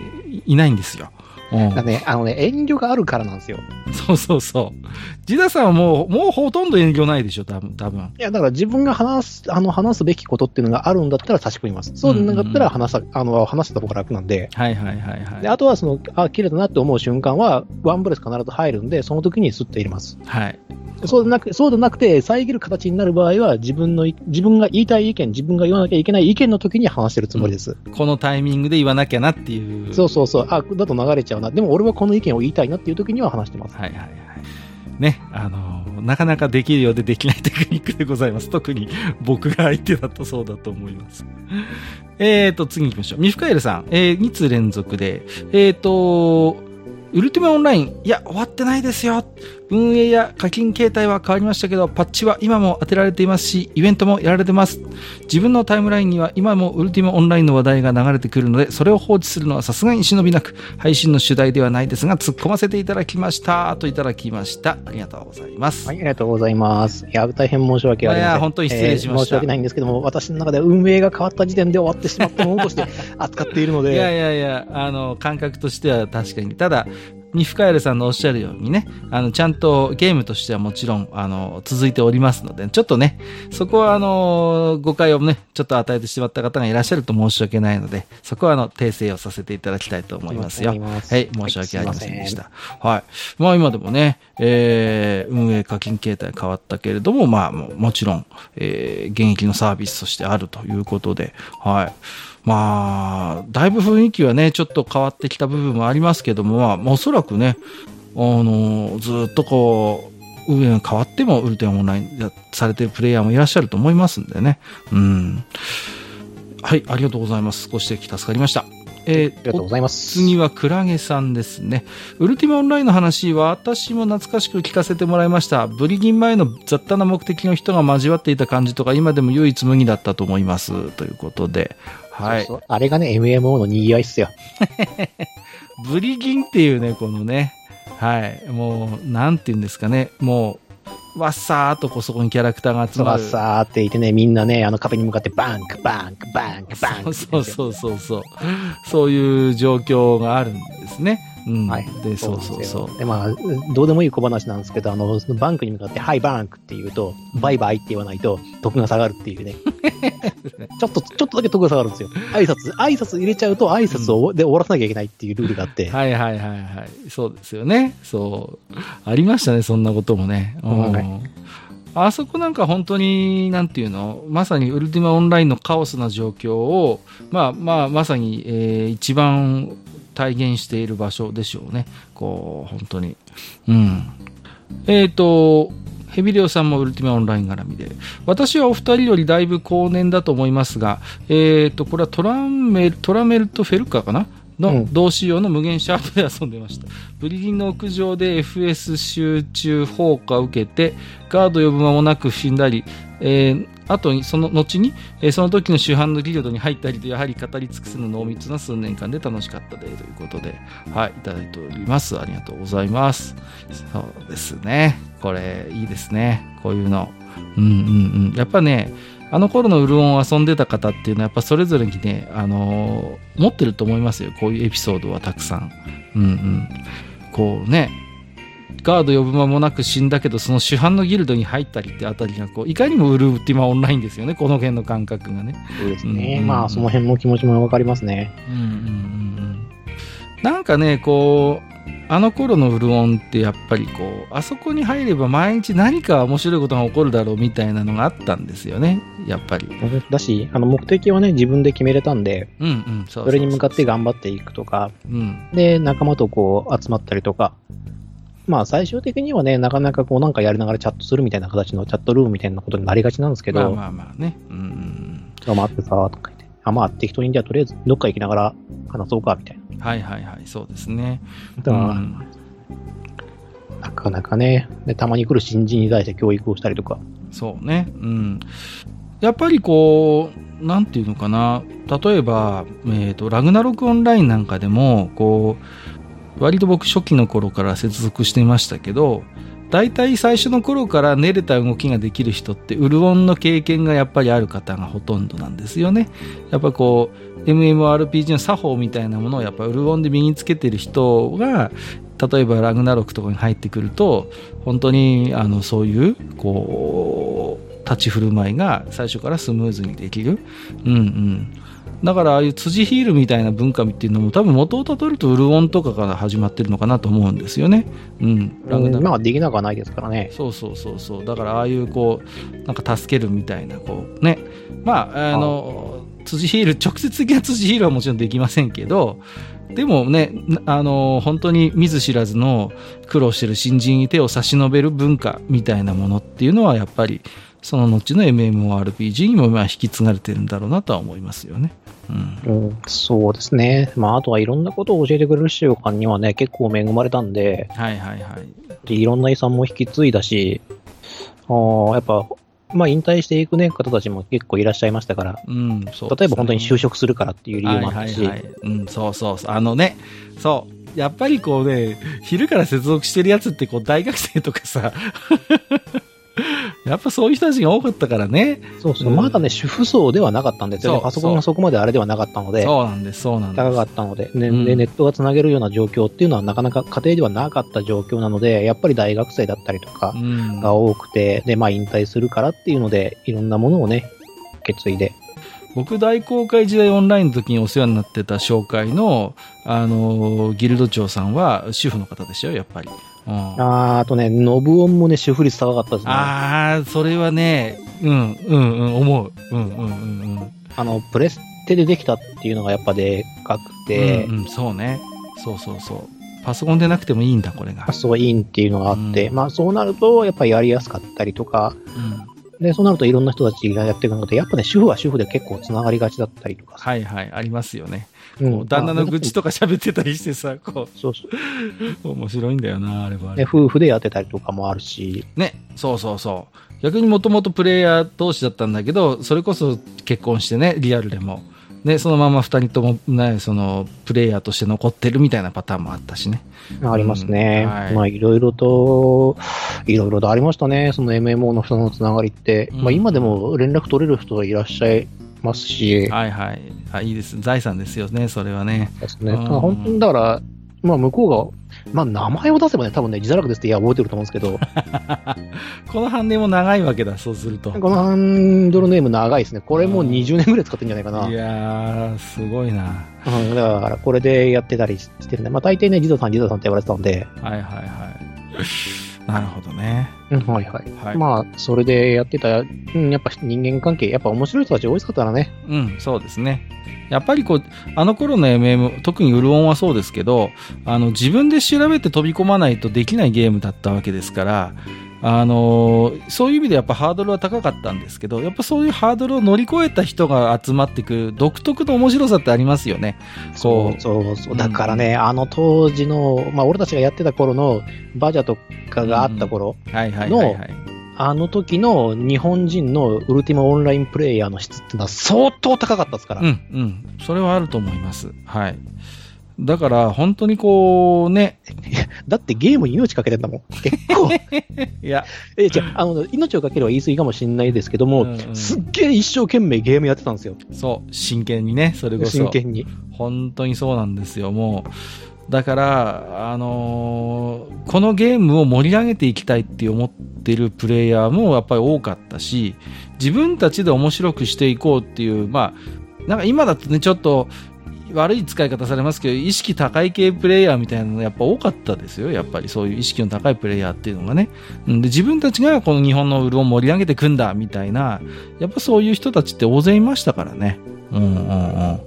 いないんですよ。だね、あのね、遠慮があるからなんですよ。そうそうそう。ジダさんはもう、もうほとんど遠慮ないでしょ、多分、多分。いや、だから自分が話す、あの、話すべきことっていうのがあるんだったら差し込みます。そうでなかったら話さ、あの、話した方が楽なんで。はいはいはいはい。で、あとはその、あ、綺麗だなって思う瞬間は、ワンブレス必ず入るんで、その時にスッと入れます。はい。そうでなく、そうでなくて、遮る形になる場合は、自分の、自分が言いたい意見、自分が言わなきゃいけない意見の時に話してるつもりです。うん、このタイミングで言わなきゃなっていう。そうそうそう。あ、だと流れちゃうな。でも俺はこの意見を言いたいなっていう時には話してます。はいはいはい。ね、あの、なかなかできるようでできないテクニックでございます。特に僕が相手だとそうだと思います。えーと、次行きましょう。ミフカエルさん、えー、2通連続で、えーと、ウルティマオンライン、いや、終わってないですよ。運営や課金形態は変わりましたけど、パッチは今も当てられていますし、イベントもやられてます。自分のタイムラインには今もウルティマオンラインの話題が流れてくるので、それを放置するのはさすがに忍びなく、配信の主題ではないですが、突っ込ませていただきました。といただきました。ありがとうございます。はい、ありがとうございます。いや、大変申し訳ありません。いや、本当に失礼しました、えー、申し訳ないんですけども、私の中で運営が変わった時点で終わってしまったものとして扱っているので。いやいやいや、あの、感覚としては確かに。ただ、に深谷さんのおっしゃるようにね、あの、ちゃんとゲームとしてはもちろん、あの、続いておりますので、ちょっとね、そこはあの、誤解をね、ちょっと与えてしまった方がいらっしゃると申し訳ないので、そこはあの、訂正をさせていただきたいと思いますよ。はい、申し訳ありませんでした。はい。まあ今でもね、えー、運営課金形態変わったけれども、まあももちろん、えー、現役のサービスとしてあるということで、はい。まあ、だいぶ雰囲気はね、ちょっと変わってきた部分もありますけども、まあ、おそらくね、あの、ずっとこう、運営が変わってもウルテンオンラインされてるプレイヤーもいらっしゃると思いますんでね。うん。はい、ありがとうございます。ご指摘助かりました。えー、ありがとうございます。次はクラゲさんですね。ウルティマオンラインの話は私も懐かしく聞かせてもらいました。ブリギン前の雑多な目的の人が交わっていた感じとか今でも唯一無二だったと思います。ということで。はい。そうそうあれがね、MMO の賑わいっすよ。ブリテインっていうね、このね、はい。もう、なんて言うんですかね。もう、わっさーっとこうそこにキャラクターが集まる。わっさーっていてね、みんなね、あの壁に向かってバンク、バンク、バンク、バンク。そうそうそうそう。そういう状況があるんですね。うん、はい。で、そうそうそう。で、まあ、どうでもいい小話なんですけど、あの、バンクに向かって、はい、バンクって言うと、バイバイって言わないと、徳が下がるっていうね。ちょっと、ちょっとだけ徳が下がるんですよ。挨拶、挨拶入れちゃうと、挨拶を、で終わらせなきゃいけないっていうルールがあって。はいはいはいはい。そうですよね。そう。ありましたね、そんなこともね。うん、はいあそこなんか本当に、なんていうの、まさにウルティマオンラインのカオスな状況を、まあまあ、まさに、えー、一番体現している場所でしょうね。こう、本当に。うん。えっ、ー、と、ヘビレオさんもウルティマオンライン絡みで。私はお二人よりだいぶ後年だと思いますが、えっ、ー、と、これはトラメル、トラメルと・フェルカかな？の同仕様の無限シャープで遊んでました。ブリリンの屋上で FS 集中放火を受けて、ガード呼ぶ間もなく死んだり、えー、あとに、その後に、えー、その時の主犯のギルドに入ったりと、やはり語り尽くすの濃密な数年間で楽しかったで、ということで、はい、いただいております。ありがとうございます。そうですね。これ、いいですね。こういうの。うんうんうん。やっぱね、あの頃のウルオンを遊んでた方っていうのはやっぱそれぞれにね、あのー、持ってると思いますよ。こういうエピソードはたくさん。うんうん。こうね、ガード呼ぶ間もなく死んだけど、その主犯のギルドに入ったりってあたりが、こう、いかにもウルーって今オンラインですよね、この辺の感覚がね。そうですね。うんうん、まあ、その辺も気持ちもわかりますね。うんうんうんうん。なんかね、こう、あの頃のウルオンってやっぱりこう、あそこに入れば毎日何か面白いことが起こるだろうみたいなのがあったんですよね、やっぱり。だし、あの目的はね、自分で決めれたんで、そそれに向かって頑張っていくとか、うん、で、仲間とこう集まったりとか、まあ最終的にはね、なかなかこうなんかやりながらチャットするみたいな形のチャットルームみたいなことになりがちなんですけど、まあまあまあね。うん。まあってさ、とか。あ、まあ適当にじゃあとりあえずどっか行きながら話そうか、みたいな。はいはいはい、そうですね。だから、うん、なかなかねで、たまに来る新人に対して教育をしたりとか。そうね。うん。やっぱりこう、なんていうのかな。例えば、えっ、ー、と、ラグナロクオンラインなんかでも、こう、割と僕初期の頃から接続していましたけど、大体最初の頃から練れた動きができる人って、ウルオンの経験がやっぱりある方がほとんどなんですよね。やっぱこう、MMORPG の作法みたいなものをやっぱウルオンで身につけてる人が、例えばラグナロクとかに入ってくると、本当にあのそういう、こう、立ち振る舞いが最初からスムーズにできる。うんうん。だからああいう辻ヒールみたいな文化っていうのも多分元をたどるとウルオンとかから始まってるのかなと思うんですよね。うん。ラグナまあできなくはないですからね。そうそうそうそう。だからああいうこう、なんか助けるみたいな、こうね。まあ、あの、辻ヒール、直接的な辻ヒールはもちろんできませんけど、でもね、あの、本当に見ず知らずの苦労してる新人に手を差し伸べる文化みたいなものっていうのはやっぱり、その後の MMORPG にもまあ引き継がれてるんだろうなとは思いますよね。うん、うん、そうですね。まあ、あとはいろんなことを教えてくれる習慣にはね、結構恵まれたんで、はいはいはい。いろんな遺産も引き継いだし、あやっぱ、まあ、引退していく、ね、方たちも結構いらっしゃいましたから、うんそう、ね、例えば本当に就職するからっていう理由もあったし、はいはいはい、うん、そうそう。あのね、そう、やっぱりこうね、昼から接続してるやつってこう大学生とかさ、やっぱそういう人たちが多かったからね。そうそう、うん、まだね、主婦層ではなかったんですよね。パソコンがそこまであれではなかったので。そうなんです、そうなんです。高かったので、ね、うん、で、ネットがつなげるような状況っていうのはなかなか家庭ではなかった状況なので、やっぱり大学生だったりとかが多くて、うん、で、まあ引退するからっていうので、いろんなものをね、受け継いで。僕大公開時代オンラインの時にお世話になってた紹介の、あの、ギルド長さんは主婦の方でしたよ、やっぱり。ああとね、ノブオンもね、主婦率高かったですね。ああ、それはね、うん、うん、うん、思う。うん、うん、うん、うん。あの、プレステでできたっていうのがやっぱでかくて、うん、うん、そうね。そうそうそう。パソコンでなくてもいいんだ、これが。そう、いいっていうのがあって、うん、まあそうなると、やっぱりやりやすかったりとか、うん、で、そうなるといろんな人たちがやっていくので、やっぱね、主婦は主婦で結構つながりがちだったりとか。はいはい、ありますよね。うん、旦那の愚痴とか喋ってたりしてさ、こう。そうそう。面白いんだよな、あれはね、夫婦でやってたりとかもあるし。ね、そうそうそう。逆にもともとプレイヤー同士だったんだけど、それこそ結婚してね、リアルでも。ね、そのまま二人とも、ね、その、プレイヤーとして残ってるみたいなパターンもあったしね。ありますね。うんはい、まあ、いろいろと、いろいろとありましたね。その MMO の人のつながりって。うん、まあ、今でも連絡取れる人はいらっしゃいますし。はいはい。あいいです。財産ですよね、それはね。ですね。うん、本当にだから、まあ向こうが、まあ名前を出せばね、多分ね、自堕落ですっていや覚えてると思うんですけど。このハンデも長いわけだ、そうすると。このハンドルネーム長いですね。これもう20年ぐらい使ってるんじゃないかな。いやー、すごいな。うん、だからこれでやってたりしてるね。まあ大抵ね、ジドさん、ジドさんって言われてたんで。はいはいはい。なるほどね。はいはい。はい、まあ、それでやってた、うん、やっぱ人間関係、やっぱ面白い人たち多いですからね。うん、そうですね。やっぱりこう、あの頃の MM、特にウルオンはそうですけど、あの、自分で調べて飛び込まないとできないゲームだったわけですから、あのー、そういう意味でやっぱハードルは高かったんですけど、やっぱそういうハードルを乗り越えた人が集まってくる独特の面白さってありますよね。そうそうそう。だからね、うん、あの当時の、まあ俺たちがやってた頃のバジャとかがあった頃の、あの時の日本人のウルティマオンラインプレイヤーの質っていうのは相当高かったですから。うん、うん。それはあると思います。はい。だから、本当にこうね、だってゲームに命かけてんだもん。結構。いや、え、じゃあ、あの、命をかけるは言い過ぎかもしれないですけども、うんうんすっげえ一生懸命ゲームやってたんですよ。そう、真剣にね、それこそ。真剣に。本当にそうなんですよ、もう。だから、あのーこのゲームを盛り上げていきたいって思ってるプレイヤーもやっぱり多かったし、自分たちで面白くしていこうっていう、まあ、なんか今だとね、ちょっと悪い使い方されますけど、意識高い系プレイヤーみたいなのやっぱ多かったですよ、やっぱりそういう意識の高いプレイヤーっていうのがね。で自分たちがこの日本のウルを盛り上げていくんだみたいな、やっぱそういう人たちって大勢いましたからね。うんうんうん。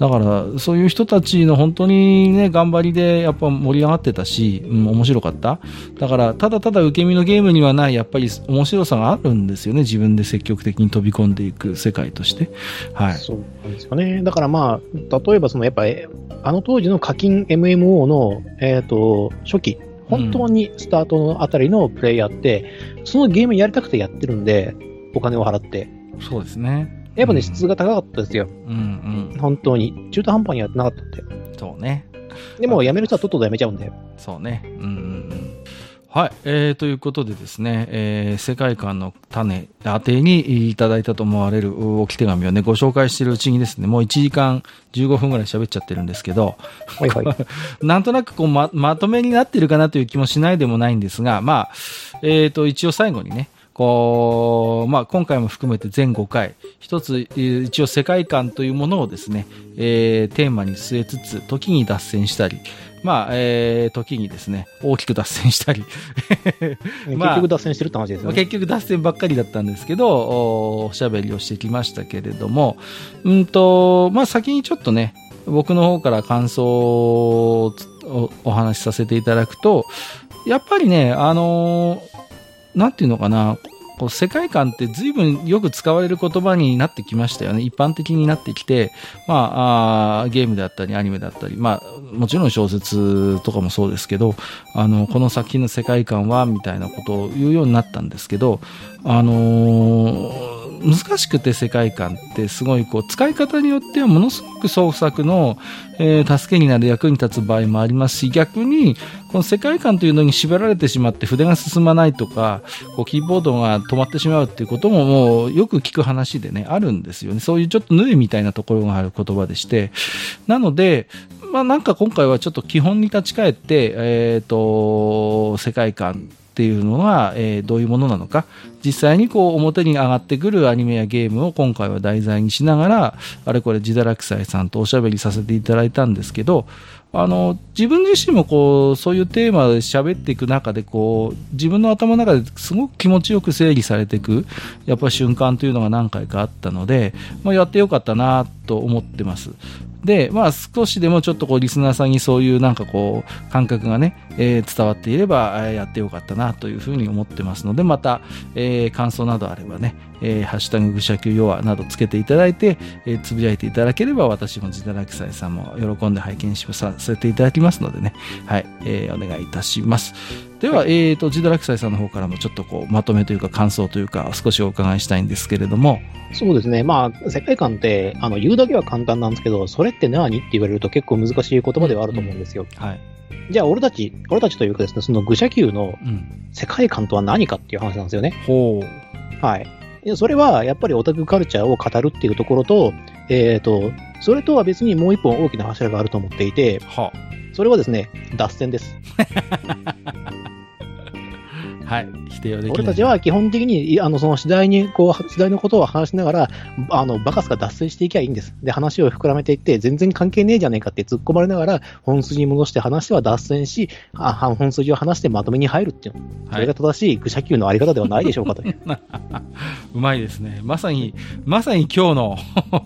だから、そういう人たちの本当にね、頑張りでやっぱ盛り上がってたし、うん、面白かった。だから、ただただ受け身のゲームにはない、やっぱり面白さがあるんですよね。自分で積極的に飛び込んでいく世界として。はい。そうなんですよね。だからまあ、例えばそのやっぱり、あの当時の課金 MMO の、えっ、と、初期、本当にスタートのあたりのプレイヤーって、そのゲームやりたくてやってるんで、お金を払って。そうですね。やっぱね、うん質が高かったですよ。うん本当に。中途半端にやってなかったんで。うん。そうね。でも、辞める人はとっとと辞めちゃうんで。そうね。うんうんうん。はい。えー、ということでですね、えー世界観の種宛てにいただいたと思われる置き手紙をね、ご紹介しているうちにですね、もう1時間15分ぐらい喋っちゃってるんですけど、はいはい。なんとなくこうままとめになってるかなという気もしないでもないんですが、まあ、えっ、と、一応最後にね、こう、まあ、今回も含めて全5回、一つ、えー一応世界観というものをですね、えーテーマに据えつつ、時に脱線したり、まあ、えー時にですね、大きく脱線したり、まあ結局脱線してるって話ですよね。結局脱線ばっかりだったんですけど、おおしゃべりをしてきましたけれども、うんと、まあ先にちょっとね、僕の方から感想をお話しさせていただくと、やっぱりね、あの何て言うのかな、こう世界観って随分よく使われる言葉になってきましたよね。一般的になってきて、まあ、あゲームだったり、アニメだったり、まあ、もちろん小説とかもそうですけど、あの、この作品の世界観は、みたいなことを言うようになったんですけど、あのー難しくて世界観ってすごいこう使い方によってはものすごく創作の、えー助けになる役に立つ場合もありますし逆にこの世界観というのに縛られてしまって筆が進まないとかこうキーボードが止まってしまうっていうことももうよく聞く話でねあるんですよね。そういうちょっと縫いみたいなところがある言葉でして。なのでまあなんか今回はちょっと基本に立ち返ってえっ、と世界観っていうのは、えーどういうものなのか実際にこう表に上がってくるアニメやゲームを今回は題材にしながらあれこれ自堕落斎さんとおしゃべりさせていただいたんですけどあの自分自身もこうそういうテーマで喋っていく中でこう自分の頭の中ですごく気持ちよく整理されていくやっぱ瞬間というのが何回かあったので、まあ、やってよかったなと思ってます。で、まあ少しでもちょっとこうリスナーさんにそういうなんかこう感覚がね、えー伝わっていればやってよかったなというふうに思ってますので、また、えー感想などあればね、えーハッシュタグぐしゃきゅう弱などつけていただいて、えーつぶやいていただければ私も自堕落斎さんも喜んで拝見しさせていただきますのでね、はい、えーお願いいたします。では、えーと、自堕落斎さんの方からもちょっとこうまとめというか感想というか少しお伺いしたいんですけれども、そうですね。まあ、世界観って、あの、言うだけは簡単なんですけど、それって何って言われると結構難しい言葉ではあると思うんですよ。はい。じゃあ、俺たち、俺たちというかですね、その愚者級のうん。世界観とは何かっていう話なんですよね。ほう。はい。それは、やっぱりオタクカルチャーを語るっていうところと、えっ、と、それとは別にもう一本大きな柱があると思っていて、はそれはですね、脱線です。はい。否定はできない。俺たちは基本的に、いあの、その次第に、こう、次第のことを話しながら、あの、バカすか脱線していきゃいいんです。で、話を膨らめていって、全然関係ねえじゃねえかって突っ込まれながら、本筋に戻して話しては脱線し、あ本筋を話してまとめに入るっていうの。そはいれが正しい愚者級のあり方ではないでしょうかという。うまいですね。まさに、まさに今日の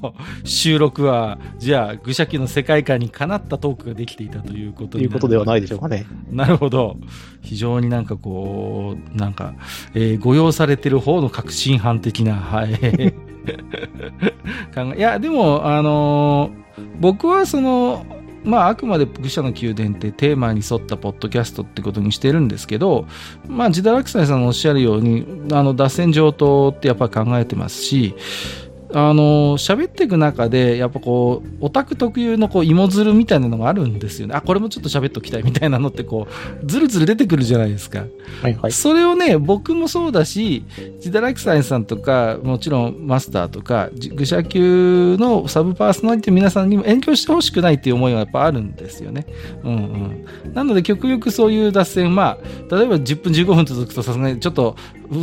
収録は、じゃあ、愚者級の世界観にかなったトークができていたということということではないでししょうかね。ょなるほど。非常になんかこう、なんか、えーご用されてる方の確信犯的な、はい。考えいや、でも、あのー僕はその、まあ、あくまで愚者の宮殿ってテーマに沿ったポッドキャストってことにしてるんですけど、まあ、自堕落斎さんのおっしゃるように、あの、脱線上等ってやっぱり考えてますし、あの喋っていく中でやっぱこうオタク特有のこう芋づるみたいなのがあるんですよね。あこれもちょっと喋っときたいみたいなのってこうずるずる出てくるじゃないですか、はいはい、それをね僕もそうだしジダラキサイさんとかもちろんマスターとか愚者級のサブパーソナリティの皆さんにも影響してほしくないっていう思いがやっぱあるんですよね、うんうん、なので極力そういう脱線まあ例えば10分15分続くとさすがにちょっと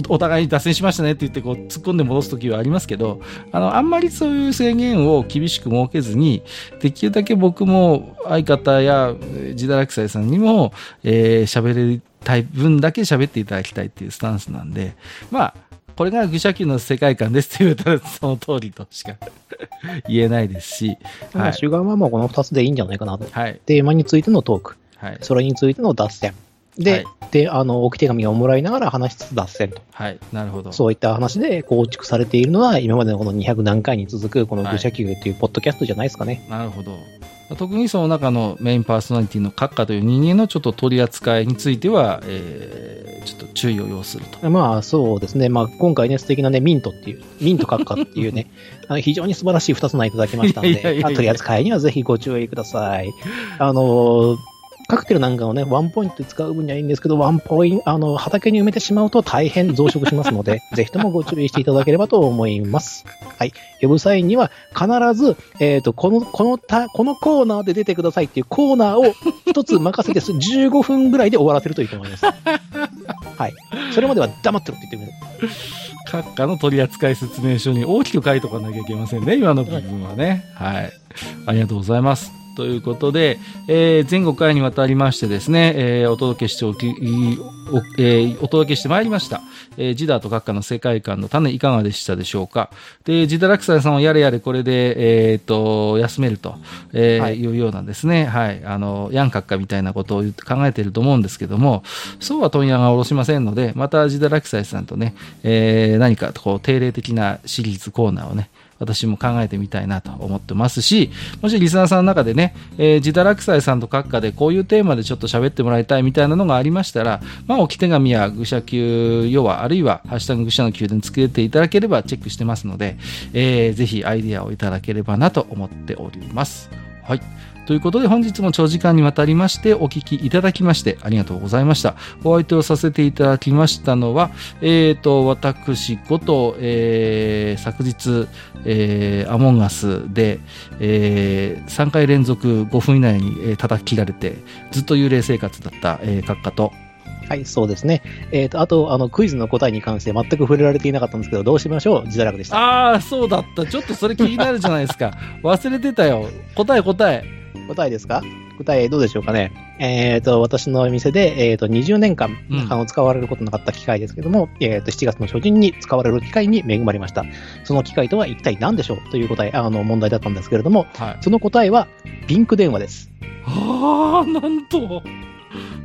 お互いに脱線しましたねって言ってこう突っ込んで戻す時はありますけどあのあんまりそういう制限を厳しく設けずにできるだけ僕も相方や自堕落斎さんにも喋、えー、れるたい分だけ喋っていただきたいっていうスタンスなんでまあこれが愚者級の世界観ですって言ったらその通りとしか 言えないですし、はい、主眼はもうこの2つでいいんじゃないかなと。はい、テーマについてのトーク、はい、それについての脱線。で、はい、で、あの、置き手紙をもらいながら話しつつ脱線と。はい、なるほど。そういった話で構築されているのは、今までのこの200何回に続く、この愚者級っていうポッドキャストじゃないですかね。はい、なるほど。特にその中のメインパーソナリティの閣下という人間のちょっと取り扱いについては、えー、ちょっと注意を要すると。まあそうですね。まあ今回ね、素敵なね、ミントっていう、ミント閣下っていうね、あの非常に素晴らしい2つのいただきましたので、取り扱いにはぜひご注意ください。あのーカクテルなんかをね、ワンポイントで使う分にはいいんですけど、ワンポイント、あの、畑に埋めてしまうと大変増殖しますので、ぜひともご注意していただければと思います。はい。呼ぶ際には、必ず、えっ、ー、と、この、このた、このコーナーで出てくださいっていうコーナーを 一つ任せてす、15分ぐらいで終わらせるといいと思います。はい。それまでは黙ってろって言ってくれる。閣下の取扱説明書に大きく書いとかなきゃいけませんね、今の部分はね。はい。ありがとうございます。ということで、えー、前後回にわたりましてですね、えー、お届けしておき、お,、えー、お届けしてまいりました。えー、ジダーと閣下の世界観の種いかがでしたでしょうか。で、ジダラクサイさんはやれやれこれで、えっ、ー、と、休めると、えー、はい、いうようなんですね。はい。あの、ヤン閣下みたいなことを考えていると思うんですけども、そうは問屋が下ろしませんので、またジダラクサイさんとね、えー、何かこう、定例的なシリーズコーナーをね、私も考えてみたいなと思ってますし、もしリスナーさんの中でね、えー、自堕落斎さんと閣下でこういうテーマでちょっと喋ってもらいたいみたいなのがありましたら、まあ、置き手紙や愚者級要は、あるいは、ハッシュタグ愚者の宮殿つけていただければチェックしてますので、えー、ぜひアイディアをいただければなと思っております。はい。ということで本日も長時間にわたりましてお聞きいただきましてありがとうございました。お相手をさせていただきましたのは、えっ、ー、と、私こと、えー、昨日、えー、アモンガスで、えー、3回連続5分以内に、えー、叩き切られて、ずっと幽霊生活だった、えー、閣下と、はい、そうですね。えっ、ー、と、あと、あの、クイズの答えに関して全く触れられていなかったんですけど、どうしましょう？自堕落でした。ああ、そうだった。ちょっとそれ気になるじゃないですか。忘れてたよ。答え答え。答えですか？答えどうでしょうかね？えっ、ー、と、私の店で、えっ、ー、と、20年間、あの、使われることなかった機械ですけども、えっ、と、7月の初旬に使われる機械に恵まれました。その機械とは一体何でしょう？という答え、あの、問題だったんですけれども、はい、その答えは、ピンク電話です。ああ、なんと、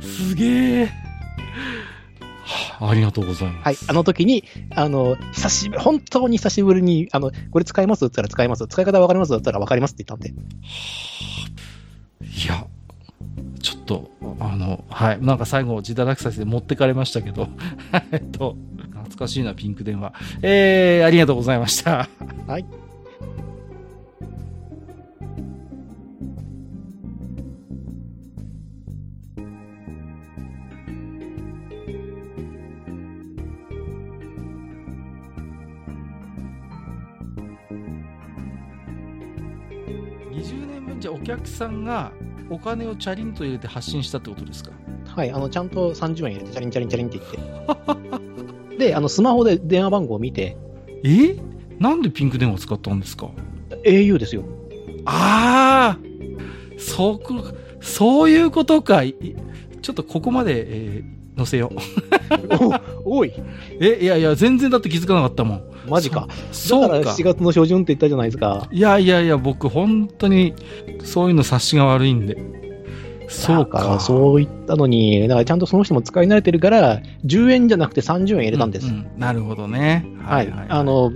すげえ。ありがとうございます。はい。あの時に、あの、久しぶり、本当に久しぶりに、あの、これ使います？って言ったら使います？使い方わかります？って言ったらわかりますって言ったんで。いや、ちょっと、あの、はい。なんか最後、自堕落させて持ってかれましたけど、えっと、懐かしいな、ピンク電話。えー、ありがとうございました。はい。じゃお客さんがお金をチャリンと入れて発信したってことですか？はいあのちゃんと30円入れてチャリンチャリンチャリンって言って。であのスマホで電話番号を見て。え？なんでピンク電話使ったんですか？au ですよ。ああそこそういうことか。ちょっとここまで、えー、載せよう。おい。えいやいや全然だって気づかなかったもんマジか。そうか。だから7月の初旬って言ったじゃないですか。いやいやいや、僕本当にそういうの察しが悪いんで。そうか。そう言ったのに、だからちゃんとその人も使い慣れてるから、10円じゃなくて30円入れたんです。うんうん、なるほどね。はい。はい、はい、あの、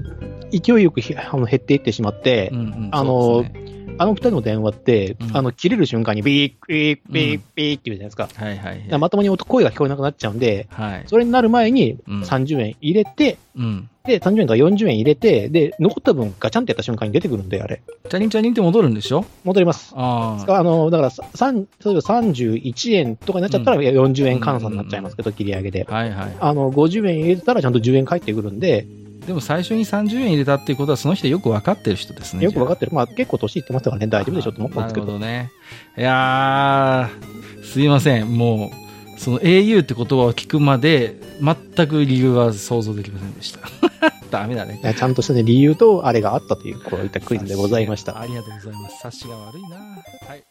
勢いよくあの減っていってしまって、うんうん、あの、ね、あの二人の電話って、うんあの、切れる瞬間にビーッ、ビーッ、ビーッ、ビーッって言うじゃないですか。はいはいだからまともに音声が聞こえなくなっちゃうんで、はい。それになる前にうん30円入れて、うん。で、30円とか40円入れて、で、残った分ガチャンってやった瞬間に出てくるんで、あれ。チャリンチャリンって戻るんでしょ？戻ります。ああ。あの、だから、さ三例えば31円とかになっちゃったら40円換算になっちゃいますけど、切り上げで。はいはい。あの、50円入れてたらちゃんと10円返ってくるんで、でも最初に30円入れたっていうことは、その人よく分かってる人ですね。っよくわかってる。まあ結構年いってますからね、大丈夫でしょと思ったんですけど。なるほどね。いやー、すいません。もう、その au って言葉を聞くまで、全く理由は想像できませんでした。ダメだね。ちゃんとしたね、理由とあれがあったという、こういったクイズでございました。ありがとうございます。察しが悪いな。はい。